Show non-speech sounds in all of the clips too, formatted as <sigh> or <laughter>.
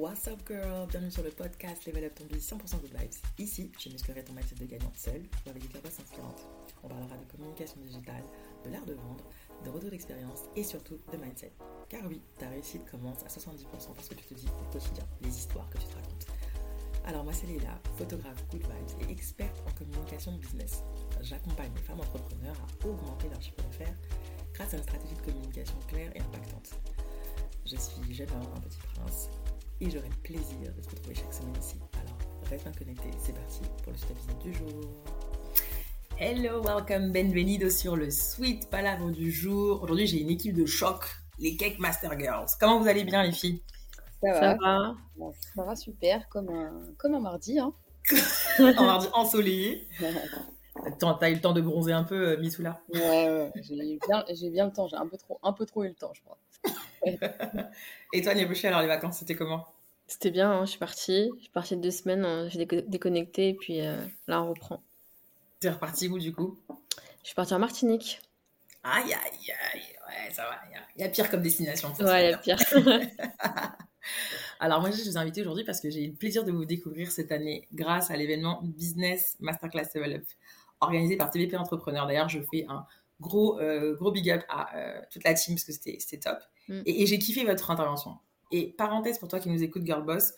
What's up girl? Bienvenue sur le podcast Level Up ton business 100% good vibes. Ici, je musclerai ton mindset de gagnante seule avec des capacités inspirantes. On parlera de communication digitale, de l'art de vendre, de retour d'expérience et surtout de mindset. Car oui, ta réussite commence à 70% parce que tu te dis au quotidien, les histoires que tu te racontes. Alors moi c'est Leila, photographe good vibes et experte en communication business. J'accompagne les femmes entrepreneurs à augmenter leur chiffre d'affaires grâce à une stratégie de communication claire et impactante. Je suis jeune un petit prince, et j'aurai le plaisir de te retrouver chaque semaine ici. Alors, reste bien connecté, c'est parti pour le super épisode du jour. Hello, welcome, bienvenido sur le Sweet Palavre du jour. Aujourd'hui, j'ai une équipe de choc, les Cake Master Girls. Comment vous allez bien, les filles? Ça va. Ça va, ça va super, comme un, comme un mardi. Hein. <laughs> un mardi ensoleillé. <laughs> T'as eu le temps de bronzer un peu, euh, Missoula? Ouais, ouais j'ai bien, bien, le temps. J'ai un peu trop, un peu trop eu le temps, je crois. <laughs> Et toi, Niabouchi, alors les vacances, c'était comment? C'était bien, hein, je suis partie. Je suis partie de deux semaines, hein, j'ai déconnecté et puis euh, là, on reprend. T'es reparti où du coup? Je suis partie en Martinique. Aïe, aïe, aïe, ouais, ça va. Il y, a pire comme destination. ouais, il y a pire. <laughs> Alors moi, je vous ai invité aujourd'hui parce que j'ai eu le plaisir de vous découvrir cette année grâce à l'événement Business Masterclass Develop organisé par TVP Entrepreneur. D'ailleurs, je fais un gros, euh, gros big up à euh, toute la team parce que c'était top. Mm. Et, j'ai kiffé votre intervention. Et parenthèse pour toi qui nous écoute, Girl Boss,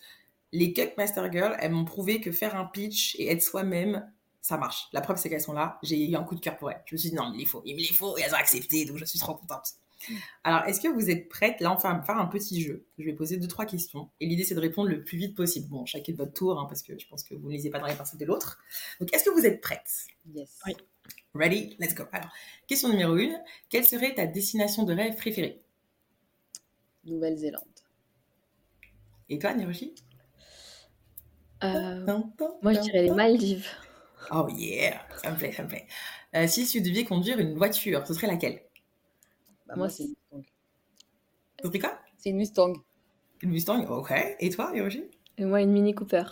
les Cuck Master Girl, elles m'ont prouvé que faire un pitch et être soi-même, ça marche. La preuve, c'est qu'elles sont là. J'ai eu un coup de cœur pour elles. Je me suis dit, non, il les faut, il me les faut, et elles ont accepté, donc je suis trop contente. Mm. Alors, est-ce que vous êtes prêtes Là, on va faire un petit jeu? Je vais poser deux, trois questions. Et l'idée, c'est de répondre le plus vite possible. Bon, chacun de votre tour, hein, parce que je pense que vous ne lisez pas dans les pensées de l'autre. Donc, est-ce que vous êtes prêtes Yes. Oui. Ready? Let's go. Alors, question numéro une. Quelle serait ta destination de rêve préférée? Nouvelle-Zélande. Et toi, Niroshi? Euh, Moi, je dirais les Maldives. Oh yeah, ça me plaît, ça me plaît. Euh, si tu devais conduire une voiture, ce serait laquelle? Bah, Moi, c'est une Mustang. Ce quoi? C'est une Mustang. Une Mustang, ok. Et toi, Niroshi? Et moi, une Mini Cooper.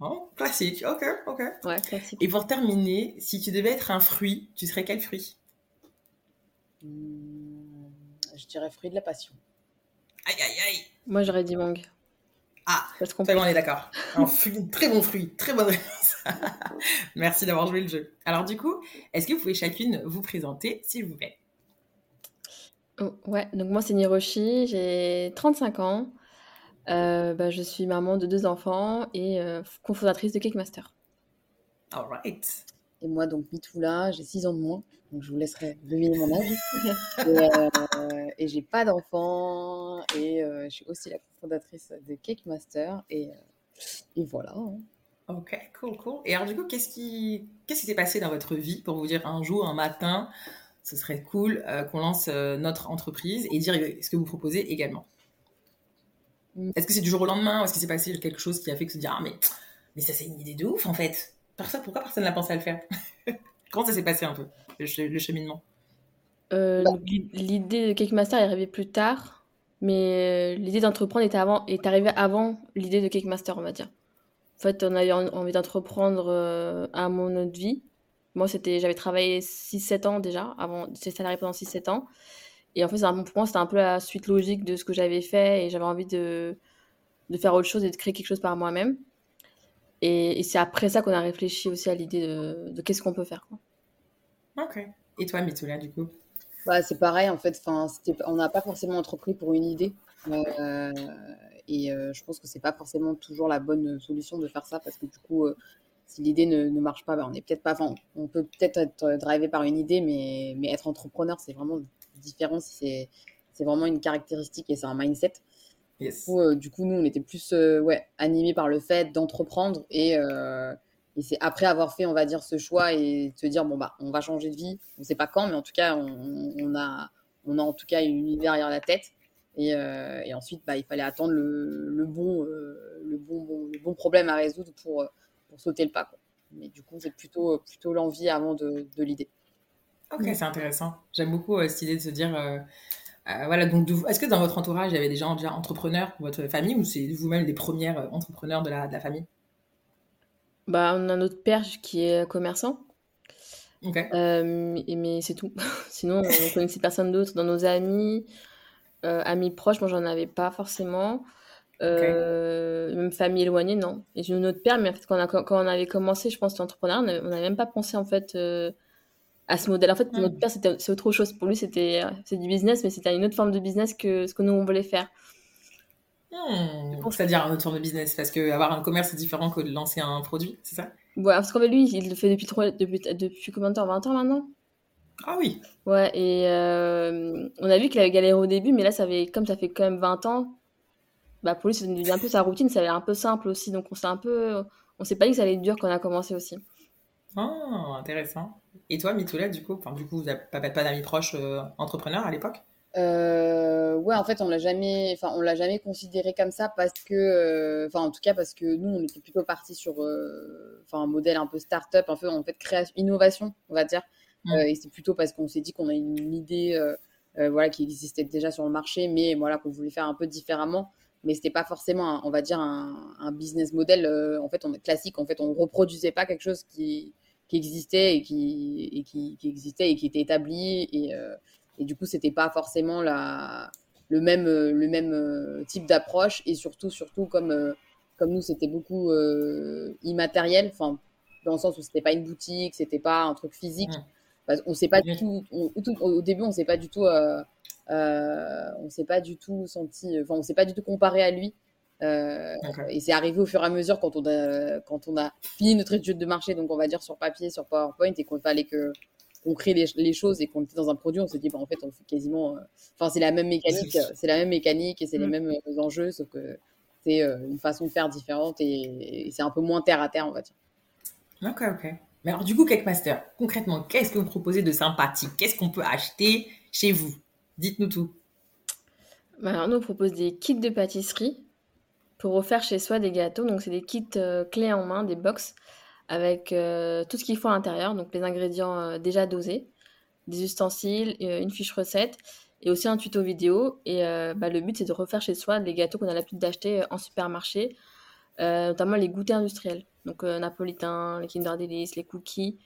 Oh, classique, ok, ok. Ouais, classique. Et pour terminer, si tu devais être un fruit, tu serais quel fruit? Hmm, Je dirais fruit de la passion. Aïe, aïe, aïe. Moi, j'aurais dit mangue. Ah, Parce qu'on on est d'accord. Un <laughs> très bon fruit, très bonne réponse. <laughs> Merci d'avoir joué le jeu. Alors du coup, est-ce que vous pouvez chacune vous présenter, s'il vous plaît? Oh, Ouais, donc moi c'est Niroshi, j'ai 35 ans. Euh, bah, je suis maman de deux enfants et euh, cofondatrice de Cake Master. All right. Et moi, donc, Mitoula, j'ai 6 ans de moins, donc je vous laisserai deviner mon âge. <laughs> et, euh, et j'ai pas d'enfants, et je suis aussi la cofondatrice de Cake Master, et, et voilà. Hein. Ok, cool, cool. Et alors, du coup, qu'est-ce qui qu'est-ce qui s'est passé dans votre vie pour vous dire un jour, un matin, ce serait cool qu'on lance notre entreprise et dire ce que vous proposez également? Est-ce que c'est du jour au lendemain ou est-ce qu'il s'est passé quelque chose qui a fait que se dire ah mais mais ça c'est une idée de ouf en fait. pourquoi personne n'a pensé à le faire? <laughs> Comment ça s'est passé un peu le, cheminement? Euh, bah. L'idée de Cake Master est arrivée plus tard, mais euh, l'idée d'entreprendre est, avant, est arrivée avant l'idée de Cake Master, on va dire. En fait, on avait envie d'entreprendre euh, à mon autre vie. Moi, c'était, j'avais travaillé 6-7 ans déjà, avant, j'étais salarié pendant 6-7 ans. Et en fait, pour moi, c'était un peu la suite logique de ce que j'avais fait et j'avais envie de, de faire autre chose et de créer quelque chose par moi-même. Et, c'est après ça qu'on a réfléchi aussi à l'idée de, de qu'est-ce qu'on peut faire. Quoi. Ok. Et toi, Mitoula, du coup? Bah, C'est pareil, en fait. On n'a pas forcément entrepris pour une idée. Euh, et euh, je pense que c'est pas forcément toujours la bonne solution de faire ça parce que du coup, euh, si l'idée ne, ne, marche pas, bah, on est peut-être pas. on peut peut-être être drivé par une idée, mais, mais être entrepreneur, c'est vraiment différent c'est vraiment une caractéristique et c'est un mindset. Euh, du, coup, nous, on était plus euh, ouais, animés par le fait d'entreprendre et, euh, et c'est après avoir fait, on va dire, ce choix et se dire, bon, bah, on va changer de vie. On ne sait pas quand, mais en tout cas, on, a, on a en tout cas une idée derrière la tête. Et, et ensuite, bah, il fallait attendre le, le bon, le, bon, le bon problème à résoudre pour, pour sauter le pas. Quoi. Mais du coup, c'est plutôt, plutôt l'envie avant de, de l'idée. Ok, c'est intéressant. J'aime beaucoup euh, cette idée de se dire, euh, euh, voilà, donc est-ce que dans votre entourage, il y avait des gens déjà entrepreneurs pour votre famille ou c'est vous-même les premières entrepreneurs de la, de la famille? Bah, On a notre père qui est commerçant. Ok. mais c'est tout. <laughs> Sinon, on connaissait personne d'autre dans nos amis, amis proches. Moi, j'en avais pas forcément. Euh, Même famille éloignée, non. Et j'ai notre père, mais en fait, quand on, a, quand on avait commencé, je pense, l'entrepreneuriat, on n'avait même pas pensé en fait euh, à ce modèle. En fait, pour notre père, c'est autre chose. Pour lui, c'était c'est du business, mais c'était une autre forme de business que ce que nous, on voulait faire. Hmm. C'est-à-dire une autre forme de business, parce que avoir un commerce, c'est différent que de lancer un produit, c'est ça? Ouais, parce qu'en fait, lui, il le fait depuis, depuis, depuis combien de temps? 20 ans maintenant? Ah oui. Ouais, et euh, on a vu qu'il avait galéré au début, mais là, ça avait, comme ça fait quand même 20 ans, bah pour lui, c'est devenu un peu sa routine, ça avait un peu simple aussi. Donc, on s'est un peu. On s'est pas dit que ça allait être dur quand on a commencé aussi. Oh, intéressant. Et toi, Mitoula, du coup, enfin, du coup, vous n'avez pas, pas d'amis proches euh, entrepreneurs à l'époque? Euh, ouais, en fait, on l'a jamais, enfin, on l'a jamais considéré comme ça parce que, enfin, en tout cas, parce que nous, on était plutôt parti sur, enfin, un modèle un peu start-up, un peu en fait création, innovation, on va dire. Mm. Euh, et c'est plutôt parce qu'on s'est dit qu'on a une idée euh, euh, voilà, qui existait déjà sur le marché, mais voilà, qu'on voulait faire un peu différemment mais c'était pas forcément, on va dire, un, business model en fait on classique. En fait, on reproduisait pas quelque chose qui, qui existait et qui, et qui, qui, existait et qui était établi. Et, et du coup c'était pas forcément la, le même le même type d'approche. Et surtout surtout comme comme nous c'était beaucoup immatériel, enfin dans le sens où c'était pas une boutique, c'était pas un truc physique. On sait pas du tout, au début, on s'est pas du tout, euh, euh, on s'est pas du tout senti, enfin, on s'est pas du tout comparé à lui. Euh, et c'est arrivé au fur et à mesure quand on a, quand on a fini notre étude de marché, donc on va dire sur papier, sur PowerPoint, et qu'on fallait que qu'on crée les, choses et qu'on était dans un produit, on s'est dit, bah, en fait, on fait quasiment, enfin, c'est la même mécanique, c'est la même mécanique et c'est les mm. mêmes enjeux, sauf que c'est une façon de faire différente et, et c'est un peu moins terre à terre, on va dire. Ok, ok. Mais alors, du coup, Cakemaster, concrètement, qu'est-ce que vous proposez de sympathique? Qu'est-ce qu'on peut acheter chez vous? Dites-nous tout. Bah, alors, nous, on propose des kits de pâtisserie pour refaire chez soi des gâteaux. Donc, c'est des kits euh, clés en main, des box, avec euh, tout ce qu'il faut à l'intérieur. Donc, les ingrédients euh, déjà dosés, des ustensiles, une fiche recette et aussi un tuto vidéo. Et bah, le but, c'est de refaire chez soi des gâteaux qu'on a l'habitude d'acheter en supermarché, notamment les goûters industriels. Donc, euh, napolitain, les Kinder Delice, les cookies.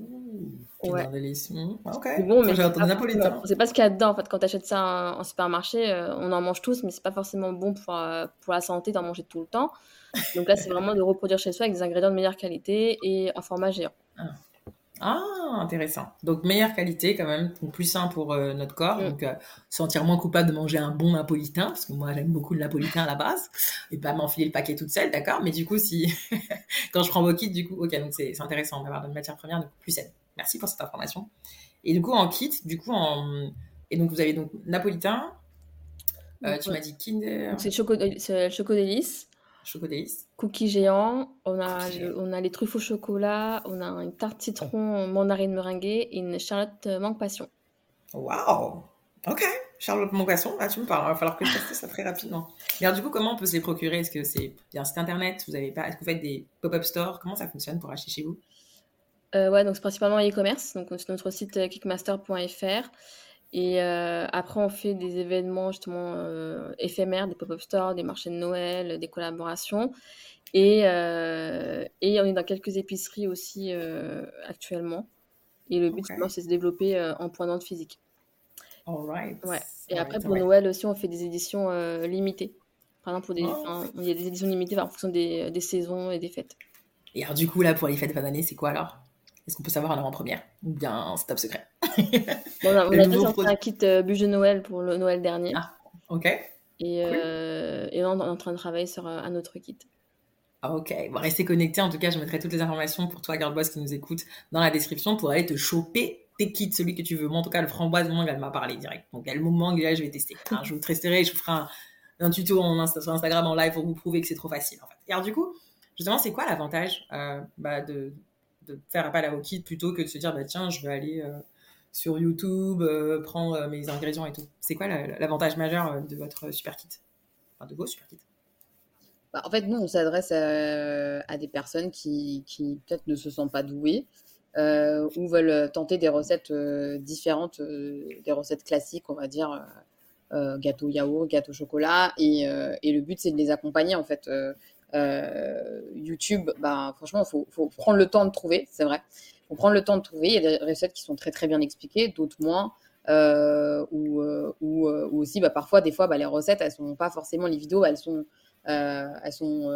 Mmh. Ah. C'est bon, mais j'ai entendu napolitain. On sait pas ce qu'il y a dedans. En fait, quand tu achètes ça en, supermarché, euh, on en mange tous, mais c'est pas forcément bon pour, euh, pour la santé d'en manger tout le temps. Donc là, c'est vraiment de reproduire chez soi avec des ingrédients de meilleure qualité et en format géant. Ah. Ah, intéressant. Donc meilleure qualité quand même, plus sain pour euh, notre corps. Mm. Donc euh, sentir moins coupable de manger un bon napolitain, parce que moi j'aime beaucoup le napolitain à la base, et pas m'enfiler le paquet toute seule, d'accord? Mais du coup, si <laughs> quand je prends vos kits, du coup, ok, donc c'est intéressant d'avoir une matière première plus saine. Merci pour cette information. Et du coup, en kit, du coup, en... et donc vous avez donc napolitain, euh, tu m'as dit Kinder. C'est Choco, Choco Chocodélice. Cookies géants, on a, on a les truffes au chocolat, on a une tarte citron mandarine meringuée et une charlotte mangue passion. Waouh. Ok, Charlotte mangue passion, là tu me parles, il va falloir que je teste ça très rapidement. Mais alors du coup, comment on peut se les procurer? Est-ce que c'est un site internet? Vous avez pas Est-ce que vous faites des pop-up stores? Comment ça fonctionne pour acheter chez vous? Euh, Ouais, donc c'est principalement e-commerce, donc c'est notre site euh, kickmaster.fr. Et euh, après, on fait des événements justement euh, éphémères, des pop-up stores, des marchés de Noël, des collaborations. Et, euh, et on est dans quelques épiceries aussi actuellement. Et le but, c'est de se développer en point de physique. All right. Ouais. Et après, pour Noël aussi, on fait des éditions limitées. Par exemple, pour des, oh. il y a des éditions limitées en fonction des, des, saisons et des fêtes. Et alors, du coup, là, pour les fêtes de fin d'année, c'est quoi alors? Est-ce qu'on peut savoir en avant-première Ou bien c'est top secret? <laughs> On a, on a un kit euh, bûche de Noël pour le Noël dernier. Ah, ok. Et, euh, et on est en train de travailler sur euh, un autre kit. Ah, ok, bon, restez connectés. En tout cas, je mettrai toutes les informations pour toi, Girlboss, qui nous écoute, dans la description pour aller te choper tes kits, celui que tu veux. Moi, en tout cas, le framboise mangue, elle m'a parlé direct. Donc, il y a le mot mangue, là, je vais tester. <laughs> je vous testerai, je vous ferai un, tuto en sur Instagram en live pour vous prouver que c'est trop facile. En fait. Et alors, du coup, justement, c'est quoi l'avantage bah, de, de faire appel à vos kits plutôt que de se dire bah tiens je vais aller euh, sur YouTube euh, prendre euh, mes ingrédients et tout. C'est quoi l'avantage majeur de votre super kit? Enfin de vos super kits? Bah, En fait nous on s'adresse à, des personnes qui, qui peut-être ne se sentent pas douées ou veulent tenter des recettes différentes, des recettes classiques on va dire. gâteau yaourt, gâteau chocolat, et, le but c'est de les accompagner en fait. Euh, YouTube, bah, franchement, il faut, prendre le temps de trouver, c'est vrai. Faut prendre le temps de trouver. Il y a des recettes qui sont très très bien expliquées, d'autres moins. ou, ou, aussi bah, parfois des fois bah, les recettes elles sont pas forcément les vidéos elles sont elles sont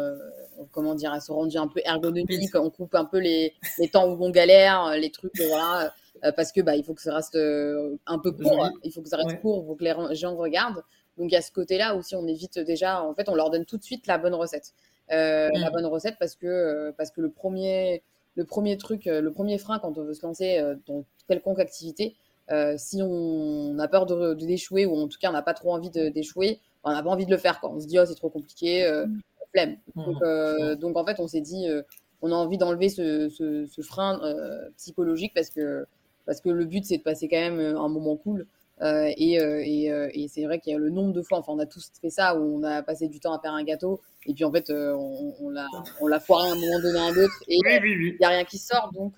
comment dire elles sont rendues un peu ergonomiques on coupe un peu les, les temps où on galère les trucs voilà parce que bah il faut que ça reste un peu court il faut que ça reste court il faut que les gens regardent donc à ce côté-là aussi, on évite déjà, en fait, on leur donne tout de suite la bonne recette. Euh, la mm. bonne recette parce que, euh, parce que le, premier, le premier truc, euh, le premier frein quand on veut se lancer dans quelconque activité, si on a peur de, d'échouer ou en tout cas on n'a pas trop envie d'échouer, on n'a pas envie de le faire. Quand on se dit oh c'est trop compliqué, mm. flemme. Mm. Donc, en fait on s'est dit on a envie d'enlever ce, ce, frein psychologique parce que, parce que le but c'est de passer quand même un moment cool. Euh, et, euh, et, euh, et c'est vrai qu'il y a le nombre de fois, enfin on a tous fait ça, où on a passé du temps à faire un gâteau, et puis en fait on, on l'a, on l'a foiré à un moment donné à un autre, et il n'y a rien qui sort, donc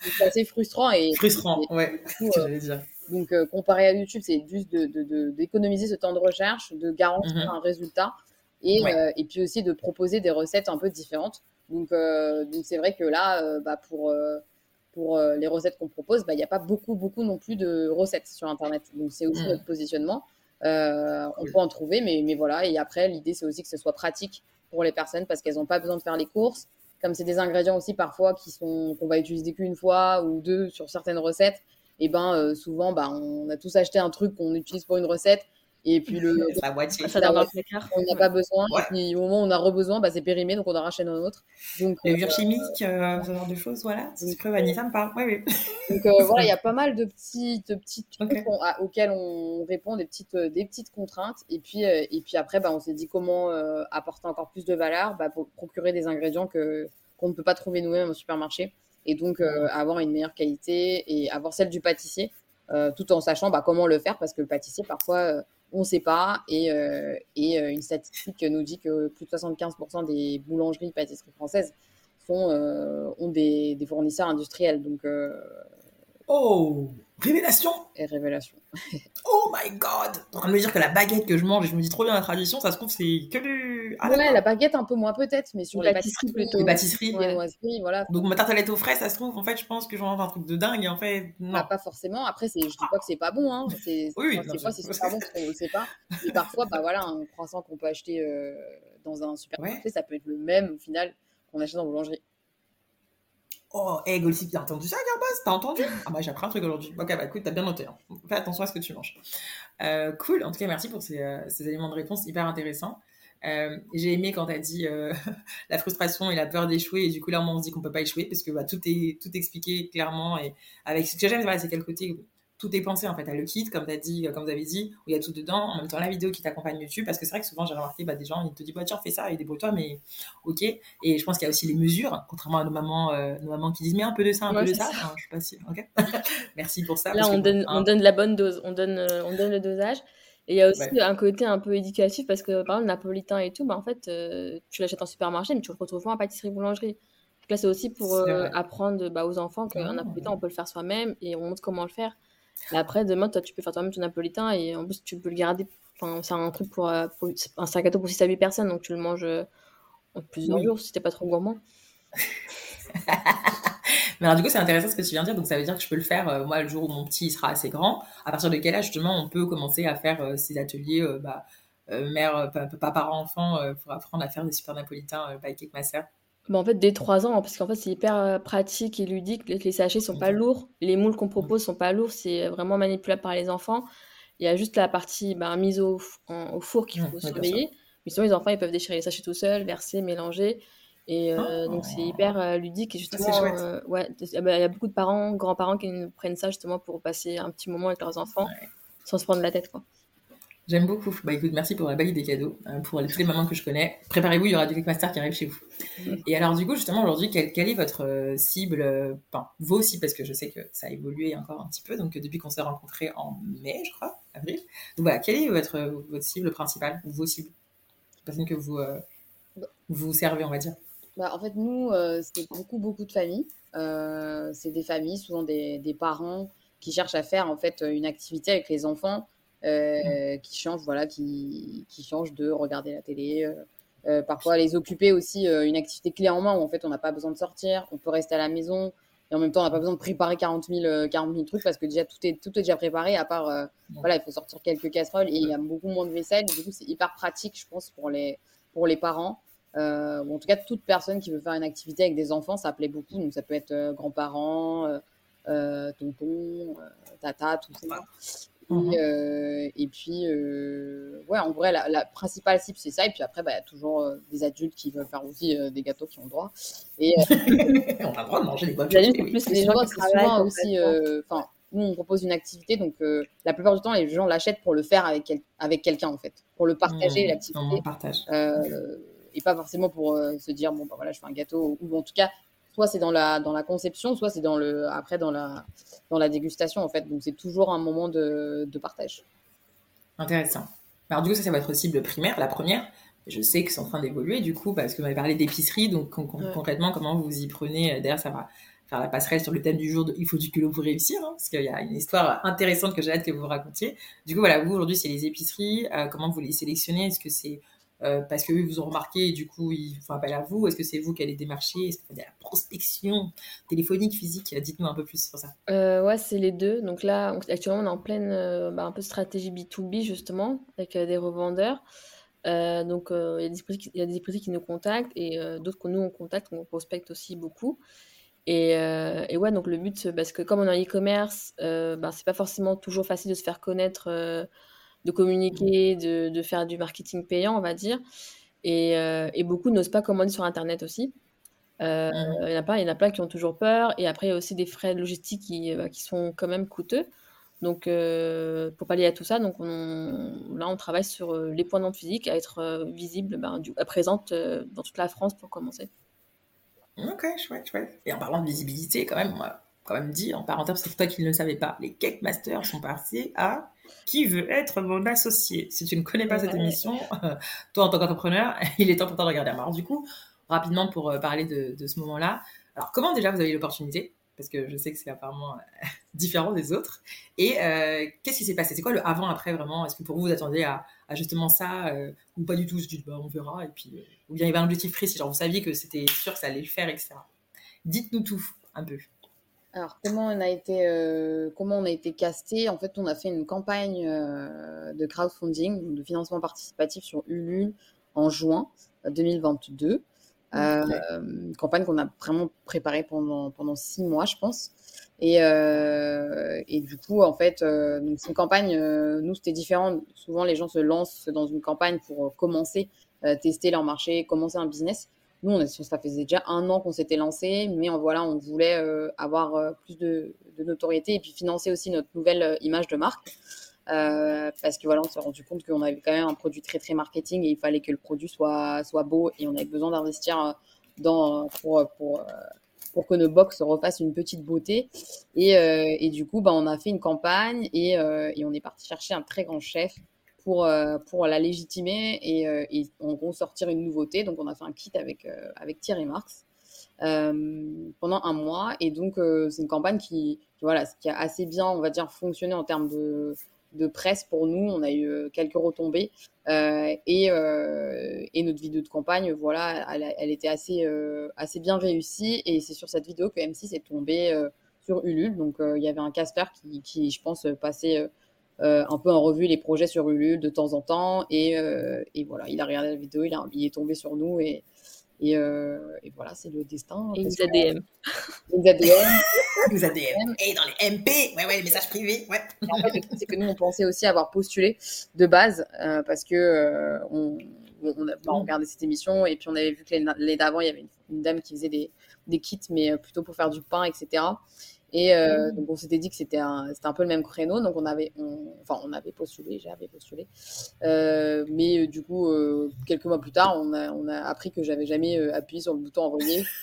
c'est assez frustrant. Et, frustrant, ouais, <laughs> j'allais dire. Donc comparé à YouTube, c'est juste de, de, d'économiser ce temps de recherche, de garantir mhm. un résultat, et, et puis aussi de proposer des recettes un peu différentes. Donc, donc c'est vrai que là, bah, pour pour euh, les recettes qu'on propose, bah, il n'y a pas beaucoup, beaucoup non plus de recettes sur Internet. Donc, c'est aussi mm. notre positionnement. Euh, on peut en trouver, mais, mais voilà. Et après, l'idée, c'est aussi que ce soit pratique pour les personnes parce qu'elles n'ont pas besoin de faire les courses. Comme c'est des ingrédients aussi parfois qui sont qu'on va utiliser qu'une fois ou deux sur certaines recettes, et ben euh, souvent, bah, on a tous acheté un truc qu'on utilise pour une recette et puis le. La moitié. Ça dans On n'a pas besoin. Et puis au moment où on a rebesoin, bah, c'est périmé, donc on en rachète un autre. Donc, les euh, chimiques, euh, ce genre de choses, voilà. C'est que Vanessa me parle. Oui. Donc euh, <laughs> voilà, il y a pas mal de petits, de petites auxquels on répond, des petites, des petites contraintes. Et puis, et puis après, bah, on s'est dit comment apporter encore plus de valeur bah, pour procurer des ingrédients que qu'on ne peut pas trouver nous-mêmes au supermarché. Et donc avoir une meilleure qualité et avoir celle du pâtissier. tout en sachant bah, comment le faire parce que le pâtissier parfois on ne sait pas. Et, euh, euh, une statistique nous dit que plus de 75% des boulangeries, pâtisseries françaises sont, euh, ont des, des, fournisseurs industriels. Donc, oh Révélation Et révélation. <laughs> oh my god En train de me dire que la baguette que je mange, et je me dis trop bien la tradition, ça se trouve, c'est que du. Ah, ouais, la baguette un peu moins peut-être, mais sur les pâtisseries plutôt. Les pâtisseries. voilà. Donc ma tartelette aux fraises, ça se trouve, en fait, je pense que je mange un truc de dingue, en fait. Non. Bah, pas forcément. Après, je dis pas que c'est pas bon, hein. C'est, <laughs> oui, c'est pas c'est pas bon parce qu'on le sait pas. Et parfois, bah voilà, un croissant qu'on peut acheter euh, dans un supermarché, ça peut être le même au final qu'on achète dans la boulangerie. Oh, hey, Golsip, t'as entendu ça, Garboss T'as entendu? Ah, bah, j'ai appris un truc aujourd'hui. Ok, bah, écoute, t'as bien noté. Hein. Fais attention à ce que tu manges. Euh, cool. En tout cas, merci pour ces, euh, éléments de réponse hyper intéressants. Euh, j'ai aimé quand t'as dit <laughs> la frustration et la peur d'échouer. Et du coup, là, on se dit qu'on peut pas échouer parce que bah, tout est tout expliqué clairement. Et avec ce que j'aime, c'est quel côté tout est pensé en fait à le kit, comme as dit, comme vous avez dit, où il y a tout dedans. En même temps, la vidéo qui t'accompagne YouTube, parce que c'est vrai que souvent j'ai remarqué bah, des gens, ils te disent, bah, tiens, fais ça et débrouille-toi, mais ok. Et je pense qu'il y a aussi les mesures, contrairement à nos mamans, euh, nos mamans qui disent, mais un peu de ça, un peu de ça. je suis pas sûre. Ok. <laughs> Merci pour ça. Là, on, donne, on donne la bonne dose, on donne, euh, on donne le dosage. Et il y a aussi un côté un peu éducatif parce que par exemple, napolitain et tout, bah, en fait, euh, tu l'achètes en supermarché, mais tu le retrouves pas en pâtisserie-boulangerie. Là, c'est aussi pour apprendre bah, aux enfants qu'un napolitain, on peut le faire soi-même et on montre comment le faire. Après, demain, toi, tu peux faire toi-même ton napolitain et en plus, tu peux le garder. Enfin, c'est un truc pour, euh, pour un sac à dos pour 6 à 8 personnes, donc tu le manges euh, en plusieurs jours si t'es pas trop gourmand. <laughs> Mais alors, du coup, c'est intéressant ce que tu viens de dire. Donc, ça veut dire que je peux le faire, euh, moi, le jour où mon petit sera assez grand. À partir de quel âge, justement, on peut commencer à faire ces ateliers, bah, mère, papa, parent, enfant, pour apprendre à faire des super napolitains by Cake Master bah, en fait, dès 3 ans, hein, parce qu'en fait, c'est hyper euh, pratique et ludique. Les, les sachets sont pas lourds. Les moules qu'on propose sont pas lourds. C'est vraiment manipulable par les enfants. Il y a juste la partie bah, mise au, au four qu'il faut surveiller. Mais sinon, les enfants, ils peuvent déchirer les sachets tout seuls, verser, mélanger. Et euh, donc, c'est hyper euh, ludique. Et justement, ouais, bah, il y a beaucoup de parents, grands-parents qui nous prennent ça justement pour passer un petit moment avec leurs enfants sans se prendre la tête. Quoi. J'aime beaucoup. Bah écoute, merci pour la bague des cadeaux. Euh, pour toutes les mamans que je connais. Préparez-vous, il y aura du Master qui arrive chez vous. <laughs> Et alors, du coup, justement, aujourd'hui, quelle, est votre euh, cible euh, Enfin, vous aussi, parce que je sais que ça a évolué encore un petit peu. Donc, depuis qu'on s'est rencontrés en mai, je crois, avril. Donc, voilà, quelle est votre, votre cible principale ou vos cibles? Les personnes que vous, vous servez, on va dire. Bah, en fait, nous, c'est beaucoup, beaucoup de familles. c'est des familles, souvent des, des parents qui cherchent à faire en fait une activité avec les enfants euh, qui changent, voilà, qui, qui changent de regarder la télé. Euh, euh, parfois, les occuper aussi une activité clé en main où en fait on n'a pas besoin de sortir, on peut rester à la maison, Et en même temps, on n'a pas besoin de préparer 40 000, 40 trucs parce que déjà tout est, tout est déjà préparé, à part, voilà, il faut sortir quelques casseroles et il y a beaucoup moins de vaisselle. Du coup, c'est hyper pratique, je pense, pour les, pour les parents. Euh, ou en tout cas, toute personne qui veut faire une activité avec des enfants, ça plaît beaucoup. Donc, ça peut être euh, grands-parents, tonton, tata, tout ça. Et, mhm. et, puis, ouais, en vrai, la, principale cible, c'est ça. Et puis après, bah, il y a toujours des adultes qui veulent faire aussi des gâteaux qui ont droit. Et, <laughs> on a le droit de manger des bonnes choses. plus, les gens qui travaillent aussi. Enfin, nous, on propose une activité, donc la plupart du temps, les gens l'achètent pour le faire avec, avec quelqu'un, en fait, pour le partager, mmh, l'activité. partage. Euh, et pas forcément pour euh, se dire bon bah voilà je fais un gâteau ou en tout cas soit c'est dans la dans la conception soit c'est dans le après dans la dans la dégustation en fait. Donc c'est toujours un moment de, de partage. Intéressant. Alors du coup ça c'est votre cible primaire la première. Je sais que c'est en train d'évoluer du coup parce que vous m'avez parlé d'épicerie donc concrètement comment vous y prenez d'ailleurs ça va faire la passerelle sur le thème du jour de il faut du culot pour réussir hein, parce qu'il y a une histoire intéressante que j'ai hâte que vous racontiez. Du coup voilà vous aujourd'hui c'est les épiceries euh, comment vous les sélectionnez? Est-ce que c'est parce que vous ont remarqué et du coup ils font appel à vous Est-ce que c'est vous qui allez démarcher? Est-ce que vous faites de la prospection téléphonique, physique? Dites-nous un peu plus sur ça. Euh, ouais, c'est les deux. Donc là, actuellement, on est en pleine euh, bah, un peu stratégie B2B justement avec des revendeurs. donc il y, a des épiceries qui nous contactent et d'autres que nous on contacte, on prospecte aussi beaucoup. Et, et, ouais, donc le but, parce que comme on est en e-commerce, bah, c'est pas forcément toujours facile de se faire connaître de communiquer, de, de, faire du marketing payant, on va dire. Et, euh, et beaucoup n'osent pas commander sur Internet aussi. Euh, mmh. Il y en a pas, il y en a plein qui ont toujours peur. Et après, il y a aussi des frais logistiques qui, euh, qui sont quand même coûteux. Donc, pour pallier à tout ça, donc on, là, on travaille sur les points de vente physiques à être visibles, ben, du, présente dans toute la France pour commencer. Ok, chouette, chouette. Et en parlant de visibilité, quand même, moi, quand même dit, en parenthèse, c'est toi qui ne le savais pas, les Cake Masters sont passés à qui veut être mon associé Si tu ne connais pas cette émission, toi en tant qu'entrepreneur, <laughs> il est temps pour toi de regarder. Alors du coup, rapidement pour euh, parler de, ce moment-là. Alors comment déjà vous avez eu l'opportunité? Parce que je sais que c'est apparemment euh, <laughs> différent des autres. Et euh, qu'est-ce qui s'est passé? C'est quoi le avant-après vraiment? Est-ce que pour vous, vous attendez à, justement ça ou pas du tout? Vous dites, bah, on verra. Et puis, ou bien il y avait un objectif précis, genre vous saviez que c'était sûr que ça allait le faire, etc. Dites-nous tout un peu. Alors, comment on a été, euh, comment on a été casté? En fait, on a fait une campagne euh, de crowdfunding, de financement participatif sur Ulule en juin 2022. Euh, une campagne qu'on a vraiment préparée pendant, pendant six mois, je pense. Et, et du coup, en fait, donc c'est une campagne, nous, c'était différent. Souvent, les gens se lancent dans une campagne pour commencer, tester leur marché, commencer un business. Nous, ça faisait déjà un an qu'on s'était lancé, mais on, voilà, on voulait euh, avoir euh, plus de, notoriété et puis financer aussi notre nouvelle euh, image de marque. parce que voilà, on s'est rendu compte qu'on avait quand même un produit très très marketing et il fallait que le produit soit, soit beau et on avait besoin d'investir dans, pour, pour, pour que nos box refassent une petite beauté. Et, et du coup, bah, on a fait une campagne et, et on est parti chercher un très grand chef pour, euh, pour la légitimer et, euh, et, en gros sortir une nouveauté. Donc on a fait un kit avec, euh, avec Thierry Marx pendant un mois. Et donc c'est une campagne qui, voilà, qui a assez bien, on va dire, fonctionné en termes de, de presse pour nous. On a eu quelques retombées et, et, notre vidéo de campagne, voilà, elle, était assez, assez bien réussie. Et c'est sur cette vidéo que M6 est tombé sur Ulule. Donc il y avait un Casper qui, qui, je pense, passait euh, un peu en revue les projets sur Ulule de temps en temps. Et, euh, et voilà, il a regardé la vidéo, il, a, il est tombé sur nous et, et, euh, et, voilà, c'est le destin. Et nous ADM. Nous ADM. <laughs> nous ADM. Et dans les MP, ouais, ouais, les messages privés, ouais. en fait, c'est que nous, on pensait aussi avoir postulé de base parce que on, on, a bah, regardé cette émission et puis on avait vu que l'année d'avant, il y avait une, une, dame qui faisait des, des kits, mais plutôt pour faire du pain, etc. Et euh, mmh. donc on s'était dit que c'était un, un peu le même créneau, donc on avait, enfin on avait postulé, j'avais postulé, euh, mais euh, du coup quelques mois plus tard, on a, on a appris que j'avais jamais appuyé sur le bouton envoyer. <laughs>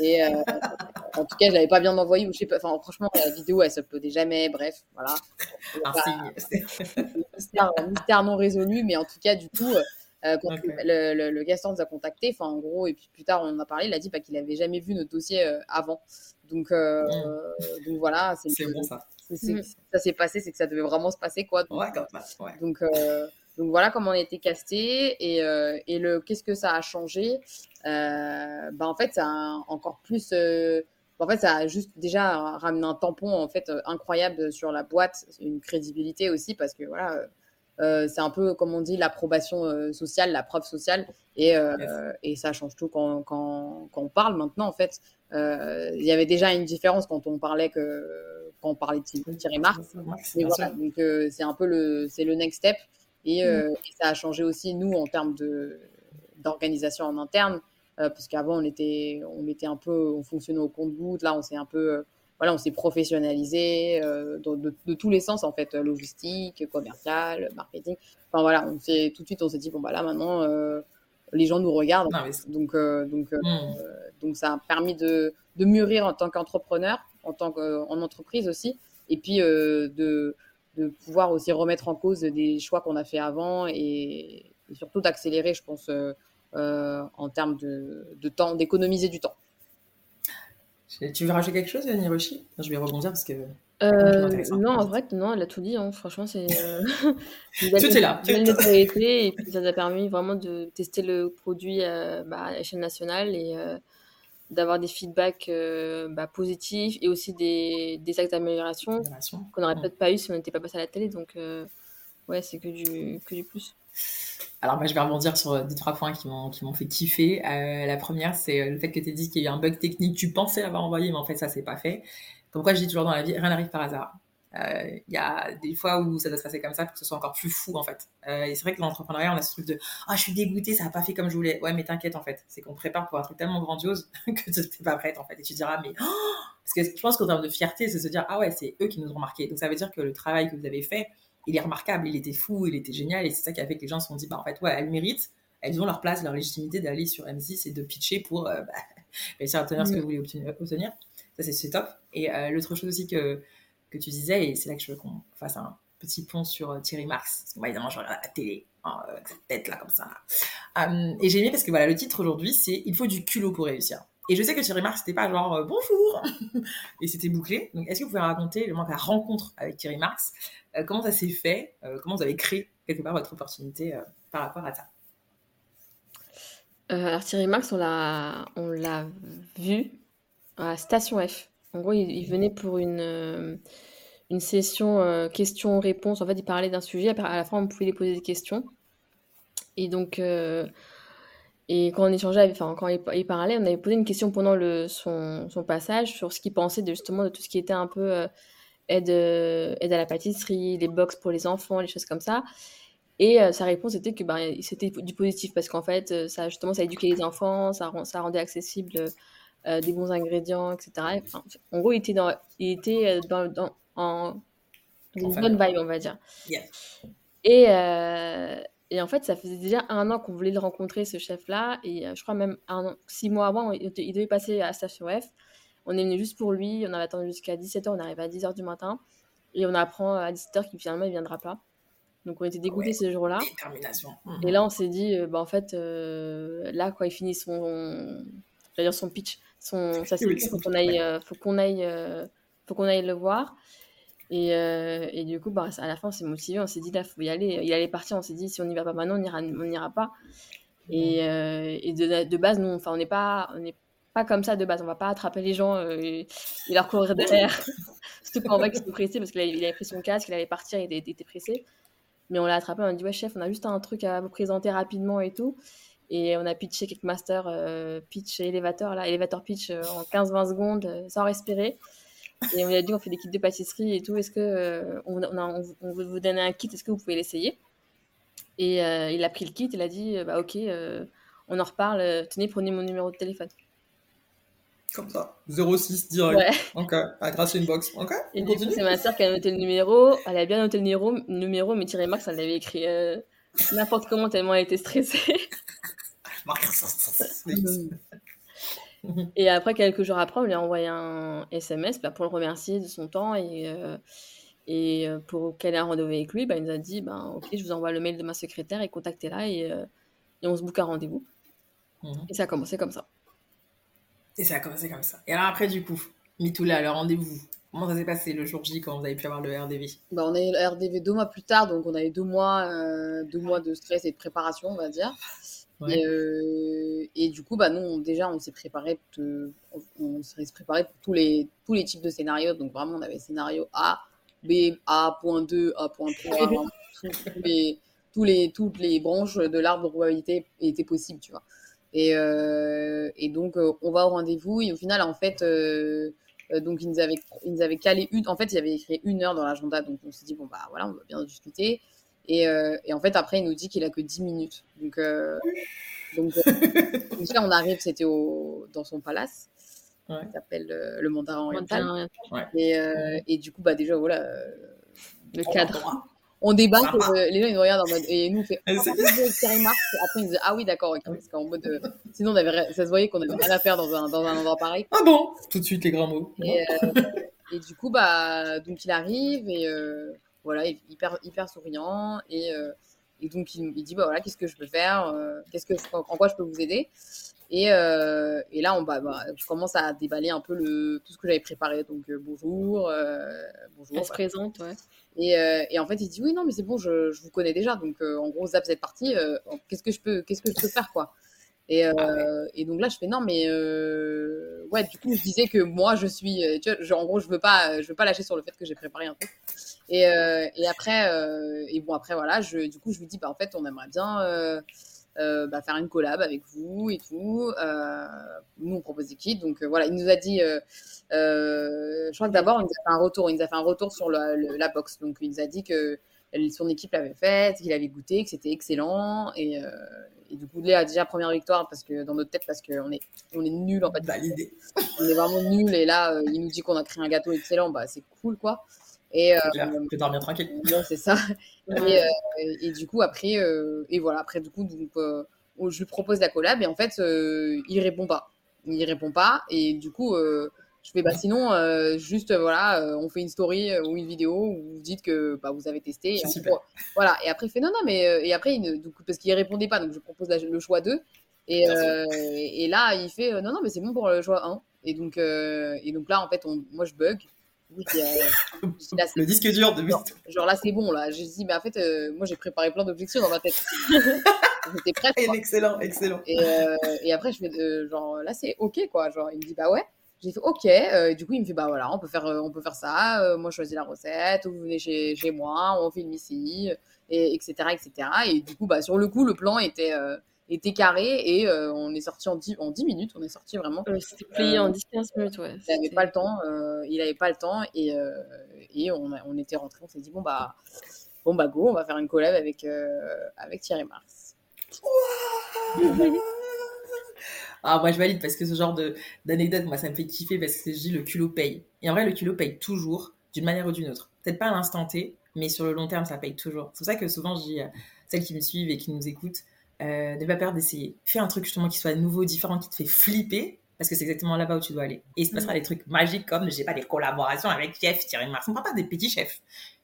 Et en tout cas, je l'avais pas bien envoyé ou je sais pas. Enfin, franchement, la vidéo, elle se peut jamais. Bref, voilà. Un mystère, mystère, non résolu, mais en tout cas, du coup, quand le, le, le, Gaston nous a contacté, enfin en gros, et puis plus tard on en a parlé, il a dit bah, qu'il avait jamais vu notre dossier avant. Donc, euh, mmh. donc voilà, c'est bon ça. Mmh. Ça s'est passé, c'est que ça devait vraiment se passer quoi. Donc, ouais, ouais. donc, euh, donc voilà comment on a été casté et, euh, et le qu'est-ce que ça a changé? bah en fait, ça a encore plus En fait, ça a juste déjà ramené un tampon en fait incroyable sur la boîte, une crédibilité aussi parce que voilà, euh, c'est un peu, comme on dit, l'approbation euh, sociale, la preuve sociale. Et, euh, et, ça change tout quand, quand, quand, on parle maintenant, en fait. Il y avait déjà une différence quand on parlait que quand on parlait de Thierry Marx. Voilà, donc c'est un peu le, c'est le next step. Et, mm. et, ça a changé aussi, nous, en termes de, d'organisation en interne. parce qu'avant, on était, on était un peu, on fonctionnait au compte-goutte. Là, on s'est un peu voilà, on s'est professionnalisé euh, de, tous les sens en fait, logistique, commercial, marketing. Enfin voilà, on s'est tout de suite on s'est dit bon bah là maintenant euh, les gens nous regardent, donc euh, donc hmm. donc ça a permis de, de mûrir en tant qu'entrepreneur, en tant qu'en entreprise aussi, et puis de de pouvoir aussi remettre en cause des choix qu'on a fait avant et, et surtout d'accélérer, je pense, en termes de, de temps, d'économiser du temps. Tu veux rajouter quelque chose, Niroshi Je vais rebondir parce que. Euh, non, en vrai, non, elle a tout dit. Hein. Franchement, c'est. Euh... <laughs> tout est là. et puis ça nous a permis vraiment de tester le produit euh, bah, à l'échelle nationale et euh, d'avoir des feedbacks bah, positifs et aussi des, des actes d'amélioration qu'on n'aurait peut-être pas eu si on n'était pas passé à la télé. Donc, ouais, c'est que du, que du plus. Alors, moi, je vais rebondir sur euh, deux, trois points qui m'ont, fait kiffer. Euh, la première, c'est euh, le fait que tu dit qu'il y a eu un bug technique. Tu pensais l'avoir envoyé, mais en fait, ça, c'est pas fait. Comme quoi, je dis toujours dans la vie, rien n'arrive par hasard. Il y a des fois où ça doit se passer comme ça pour que ce soit encore plus fou, en fait. et c'est vrai que l'entrepreneuriat, on a ce truc de Ah, je suis dégoûté, ça n'a pas fait comme je voulais. Ouais, mais t'inquiète, en fait. C'est qu'on prépare pour un truc tellement grandiose <laughs> que tu n'es pas prête, en fait. Et tu diras, mais. Oh Parce que je pense qu'en termes de fierté, c'est se dire Ah ouais, c'est eux qui nous ont remarqué. Donc, ça veut dire que le travail que vous avez fait, il est remarquable, il était fou, il était génial, et c'est ça qui a fait que les gens se sont dit, bah en fait, ouais, elles méritent, elles ont leur place, leur légitimité d'aller sur M6 et de pitcher pour euh, <laughs> bah, réussir à obtenir ce que vous voulez obtenir. Ça, c'est top. Et euh, l'autre chose aussi que, que tu disais, et c'est là que je veux qu'on fasse un petit pont sur euh, Thierry Marx, parce que moi, évidemment, je regarde la télé, hein, avec tête là, comme ça. et j'ai aimé parce que voilà, le titre aujourd'hui, c'est Il faut du culot pour réussir. Et je sais que Thierry Marx, c'était pas genre bonjour <laughs> et c'était bouclé. Donc, est-ce que vous pouvez raconter le la rencontre avec Thierry Marx euh, comment ça s'est fait euh, Comment vous avez créé quelque part votre opportunité euh, par rapport à ça? Alors Thierry Marx, on l'a, on l'a vu à Station F. En gros, il, venait pour une, une session questions-réponses. En fait, il parlait d'un sujet. À la fin, on pouvait lui poser des questions. Et donc, et quand on échangeait, enfin, quand il, parlait, on avait posé une question pendant le, son, son passage sur ce qu'il pensait de, justement de tout ce qui était un peu aide, euh, aide à la pâtisserie, les box pour les enfants, les choses comme ça. Et euh, sa réponse était que ben, c'était du positif parce qu'en fait, euh, ça justement, ça éduquait les enfants, ça, ça rendait accessible des bons ingrédients, etc. en gros, il était dans, il était dans, dans en une bonne vibe, on va dire. Et, et en fait, ça faisait déjà un an qu'on voulait le rencontrer, ce chef-là. Et je crois même un six mois avant, il, il devait passer à Station F. On est venu juste pour lui, on avait attendu jusqu'à 17h, on arrive à 10h du matin. Et on apprend à 17h qu'il finalement il viendra pas. Donc on était dégoûtés ce jour-là. Et là on s'est dit, euh, bah, en fait, euh, là quand il finit son, dire son pitch, son, faut qu'on aille, euh, faut qu'on aille, faut qu'on aille le voir. Et, et, du coup, bah, à la fin, on s'est motivé, on s'est dit, là, faut y aller. Il allait partir, on s'est dit, si on n'y va pas maintenant, on n'ira on ira pas. Et, et de, de, base, nous, enfin, on n'est pas, on n'est comme ça de base. On va pas attraper les gens euh, et, leur courir derrière. <laughs> <laughs> Surtout quand on voit qu'ils sont pressés parce qu'il avait, pris son casque, il allait partir, il était, pressé. Mais on l'a attrapé, on a dit ouais chef, on a juste un truc à vous présenter rapidement et tout. Et on a pitché quelques masters, euh, pitch élévateur, là, élévateur pitch euh, en 15-20 secondes, sans respirer. Et on lui a dit on fait des kits de pâtisserie et tout. Est-ce que on, on, veut vous donner un kit Est-ce que vous pouvez l'essayer? Et il a pris le kit, il a dit bah ok, on en reparle. Tenez, prenez mon numéro de téléphone. Comme ça. 06 direct. Ouais. Ok. Ah, grâce à une box. Ok. Et du coup, c'est ma soeur qui a noté le numéro. Elle a bien noté le numéro, numéro mais Thierry Marx, elle l'avait écrit euh, n'importe comment tellement elle était stressée. <laughs> et après, quelques jours après, on lui a envoyé un SMS bah, pour le remercier de son temps et, euh, et euh, pour qu'elle ait un rendez-vous avec lui. Bah, il nous a dit bah, Ok, je vous envoie le mail de ma secrétaire et contactez-la et, et on se boucle un rendez-vous. Mhm. Et ça a commencé comme ça. Et ça a commencé comme ça. Et alors après, du coup, Mitoula, le rendez-vous. Comment ça s'est passé le jour J quand vous avez pu avoir le RDV bah, On a eu le RDV deux mois plus tard, donc on a eu deux mois, euh, deux mois de stress et de préparation, on va dire. Et, du coup, bah, nous, déjà, on s'est préparé, on, s'est préparé pour tous les, tous les types de scénarios. Donc, vraiment, on avait scénario A, B, A.2, A.3, <laughs> tous les, tous les, toutes les branches de l'arbre de probabilité étaient possibles, tu vois. Et, euh, et donc, euh, on va au rendez-vous. Et au final, en fait, euh, donc, ils nous, avaient, ils nous avaient calé une. En fait, ils avaient écrit une heure dans l'agenda. Donc, on s'est dit, bon, bah voilà, on va bien discuter. Et, et en fait, après, il nous dit qu'il a que 10 minutes. Donc, <laughs> donc, déjà, on arrive, c'était dans son palace. Ouais. Il s'appelle le mandarin oriental. Et, et, du coup, bah, déjà, voilà. le cadre on débat, les gens ils nous regardent en mode et nous on fait oh, après ils nous disent ah oui d'accord parce qu'en mode euh, sinon on avait ça se voyait qu'on avait rien à faire dans un, dans un endroit pareil ah bon? Tout de suite les grands mots et, euh, et du coup bah donc il arrive et euh, voilà hyper hyper souriant et, et donc il, il dit bah voilà qu'est-ce que je peux faire qu'est-ce que en quoi je peux vous aider et, euh, et, là, on, bah, bah, je commence à déballer un peu le, tout ce que j'avais préparé. Donc, bonjour. bonjour. Elle se présente, ouais. Euh, et, en fait, il dit oui, non, mais c'est bon, je, vous connais déjà. Donc, euh, en gros, zap cette partie. Euh, qu'est-ce que je peux, qu'est-ce que je peux faire, quoi? Et, et, donc là, je fais non, mais ouais, du coup, je disais que moi, je suis, tu vois, en gros, je veux pas, je veux pas lâcher sur le fait que j'ai préparé un truc. Et, et après, et bon, après, voilà, je, du coup, je lui dis, bah, en fait, on aimerait bien. Bah, faire une collab avec vous et tout. nous, on propose des kits. Donc voilà, il nous a dit, je crois que d'abord, il nous a fait un retour. Il nous a fait un retour sur la box. Donc il nous a dit que son équipe l'avait faite, qu'il avait goûté, que c'était excellent. Et, et, du coup, a déjà première victoire parce que dans notre tête, parce qu'on est, on est nul en fait. Validé. On est vraiment nul. Et là, il nous dit qu'on a créé un gâteau excellent. Bah, c'est cool quoi. <laughs> <laughs> Et, euh, dormir tranquille. c'est ça. Et, et, du coup, après, et voilà, après, du coup, donc, je lui propose la collab et en fait, il répond pas. Il répond pas. Et du coup, je fais, bah sinon, juste, voilà, on fait une story ou une vidéo où vous dites que bah, vous avez testé. Et voilà. Et après, il fait, non, non, mais. et après, il, coup, parce qu'il répondait pas, donc je propose le choix 2. Et, et, là, il fait, non, non, mais c'est bon pour le choix 1. Et donc, et donc là, en fait, on, moi, je bug. <laughs> le disque dur de genre, genre là, c'est bon. Là, j'ai dit, mais en fait, euh, moi, j'ai préparé plein d'objections dans ma tête. <laughs> J'étais prête. Excellent, excellent. Et, euh, et, après, je fais, euh, genre, là, c'est OK, quoi. Genre, il me dit, bah ouais. J'ai fait OK. du coup, il me fait, bah voilà, on peut faire, on peut faire ça. moi, je choisis la recette. Vous venez chez, chez moi, on filme ici, et, etc., etc. Et du coup, bah, sur le coup, le plan était était carré et euh, on est sorti en 10, en 10 minutes. On est sorti vraiment. C'était plié en 10-15 minutes, ouais. Il n'avait pas le temps. Euh, il n'avait pas le temps et, euh, et on, on, était rentré. On s'est dit bon bah bon bah go, on va faire une collab avec avec Thierry Mars. <laughs> ah moi je valide parce que ce genre de d'anecdote moi ça me fait kiffer parce que je dis le culot paye. Et en vrai le culot paye toujours d'une manière ou d'une autre. Peut-être pas à l'instant T, mais sur le long terme ça paye toujours. C'est pour ça que souvent je dis à celles qui me suivent et qui nous écoutent euh, ne pas peur d'essayer. Fais un truc justement qui soit nouveau, différent, qui te fait flipper, parce que c'est exactement là-bas où tu dois aller. Et il se passera mm. des trucs magiques comme, j'ai pas, des collaborations avec chef Thierry Marx. On parle pas des petits chefs.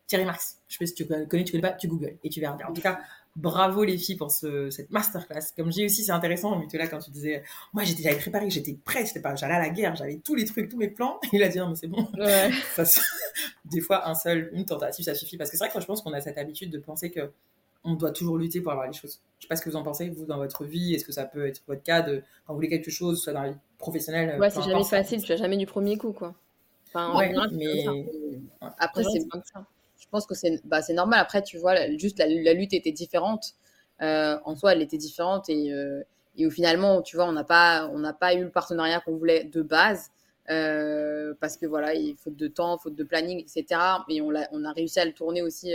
Thierry Marx, je sais pas si tu connais, tu connais pas, tu googles et tu verras bien. En tout cas, bravo les filles pour ce, cette masterclass. Comme j'ai aussi, c'est intéressant, mais tu là quand tu disais, moi j'étais, j'avais préparé, j'étais prête, pas, j'allais à la guerre, j'avais tous les trucs, tous mes plans. <laughs> Il a dit, non, mais c'est bon. Ouais. <laughs> des fois, un seul, une tentative, ça suffit. Parce que c'est vrai que je pense qu'on a cette habitude de penser que on doit toujours lutter pour avoir les choses. Je sais pas ce que vous en pensez, vous, dans votre vie. Est-ce que ça peut être votre cas de, quand vous voulez quelque chose, soit dans la vie professionnelle Ouais, c'est jamais facile, tu as jamais du premier coup, quoi. Enfin, ouais, mais... Après, c'est Je pense que c'est bah, normal. Après, tu vois, juste la, lutte était différente. Euh, en soi, elle était différente et, euh, et finalement, tu vois, on n'a pas, on pas eu le partenariat qu'on voulait de base. Euh, parce que voilà, il faute de temps, faute de planning, etc. Mais on a, on a réussi à le tourner aussi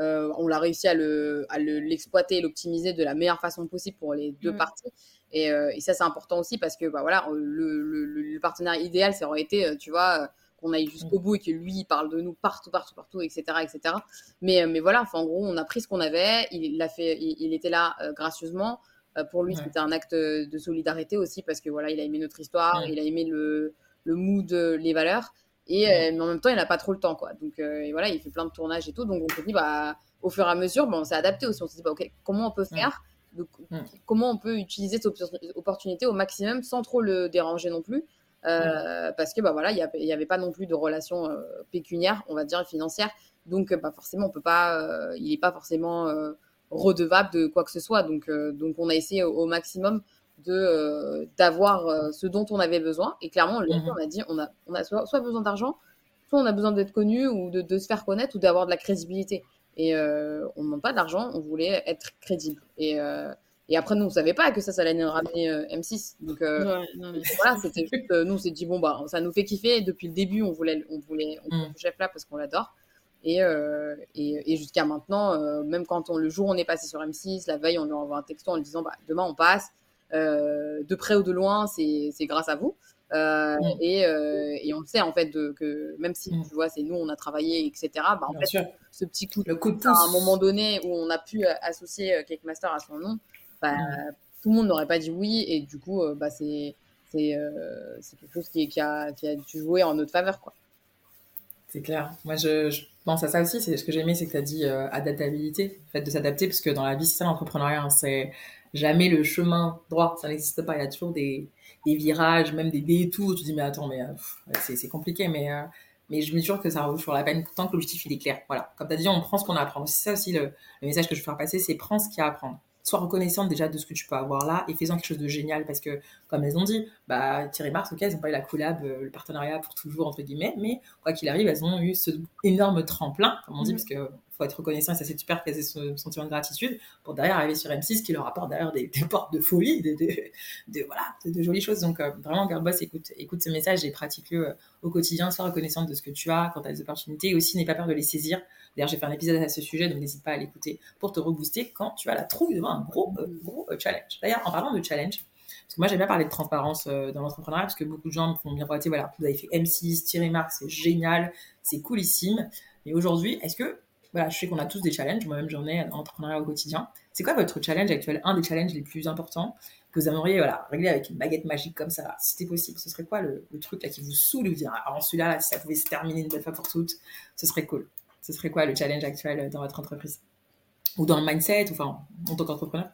euh, on l'a réussi à l'exploiter, le, l'optimiser de la meilleure façon possible pour les deux mm. parties. Euh, et, ça, c'est important aussi parce que bah, voilà, le, partenaire idéal, ça aurait été, euh, tu vois, qu'on aille jusqu'au mm. bout et que lui, il parle de nous partout, partout, partout, etc. etc. Mais, mais voilà, en gros, on a pris ce qu'on avait. Il, a fait, il, était là gracieusement. pour lui, c'était un acte de solidarité aussi parce que voilà, il a aimé notre histoire, il a aimé le, le mood, les valeurs. Et, euh, mais en même temps, il n'a pas trop le temps, quoi. Donc, euh, voilà, il fait plein de tournages et tout. Donc, on s'est dit, bah, au fur et à mesure, bon, on s'est adapté aussi. On s'est dit, bah, OK, comment on peut faire donc, Comment on peut utiliser cette opportunité au maximum sans trop le déranger non plus? Euh, Parce que, bah, voilà, il n'y avait pas non plus de relation pécuniaire, on va dire, financière. Donc, bah, forcément, on peut pas, il n'est pas forcément redevable de quoi que ce soit. Donc, donc on a essayé au, maximum de d'avoir ce dont on avait besoin. Et clairement, mmh on a dit on a, on a soit, besoin d'argent, soit on a besoin d'être connu ou de, de, se faire connaître ou d'avoir de la crédibilité. Et on ne demande pas d'argent, on voulait être crédible. Et, et après, nous, on ne savait pas que ça, ça allait nous ramener M6. Donc voilà, c'était juste, nous, on s'est dit, bon, bah, ça nous fait kiffer. depuis le début, on voulait, on voulait, on mmh. chef là parce qu'on l'adore. Et, et, et jusqu'à maintenant, même quand on, le jour où on est passé sur M6, la veille, on lui envoie un texto en lui disant, bah, demain, on passe. De près ou de loin, c'est grâce à vous. Euh, mm. et, euh, et, on le sait en fait de, que même si mm. tu vois c'est nous on a travaillé etc bah, en fait ce petit coup, le coup de à un moment donné où on a pu associer Cake Master à son nom bah, mm. tout le monde n'aurait pas dit oui et du coup bah, c'est c'est quelque chose qui, qui, a, qui a dû jouer en notre faveur quoi c'est clair. Moi, je, je, pense à ça aussi. C'est ce que j'ai aimé, c'est que tu as dit adaptabilité, le fait de s'adapter, parce que dans la vie, c'est ça l'entrepreneuriat. Hein, c'est jamais le chemin droit. Ça n'existe pas. Il y a toujours des, des virages, même des détours. Tu te dis, mais attends, mais euh, c'est compliqué, mais, euh, mais je me toujours que ça vaut toujours la peine tant que l'objectif il est clair. Voilà. Comme tu as dit, on prend ce qu'on a à apprendre. C'est ça aussi le, le, message que je veux faire passer, c'est prends ce qu'il y a à apprendre sois reconnaissante déjà de ce que tu peux avoir là et fais-en quelque chose de génial parce que, comme elles ont dit, bah, Thierry Mars, ok, elles n'ont pas eu la collab, euh, le partenariat pour toujours, entre guillemets, mais quoi qu'il arrive, elles ont eu ce énorme tremplin, comme on dit, mm. parce que faut être reconnaissant et ça c'est super qu'elles aient ce sentiment de gratitude pour derrière arriver sur M6 qui leur apporte derrière des, portes de folie, de, voilà, de, jolies choses. Donc euh, vraiment, Girlboss, écoute, écoute ce message et pratique-le euh, au quotidien, sois reconnaissante de ce que tu as quand tu as des opportunités et aussi n'aie pas peur de les saisir. D'ailleurs, j'ai fait un épisode à ce sujet, donc n'hésite pas à l'écouter pour te rebooster quand tu as la trouille devant un gros, euh, gros challenge. D'ailleurs, en parlant de challenge, parce que moi j'aime bien parler de transparence dans l'entrepreneuriat, parce que beaucoup de gens me font bien miroiter, voilà, vous avez fait M6, Thierry Marc, c'est génial, c'est coolissime. Mais aujourd'hui, est-ce que, voilà, je sais qu'on a tous des challenges, moi-même j'en ai en entrepreneuriat au quotidien. C'est quoi votre challenge actuel, un des challenges les plus importants que vous aimeriez voilà, régler avec une baguette magique comme ça, si c'était possible? Ce serait quoi le, truc là qui vous saoule vous dire, ah, celui-là, là, si ça pouvait se terminer une belle fois pour toutes, ce serait cool. Ce serait quoi le challenge actuel dans votre entreprise? Ou dans le mindset, ou enfin, en tant qu'entrepreneur?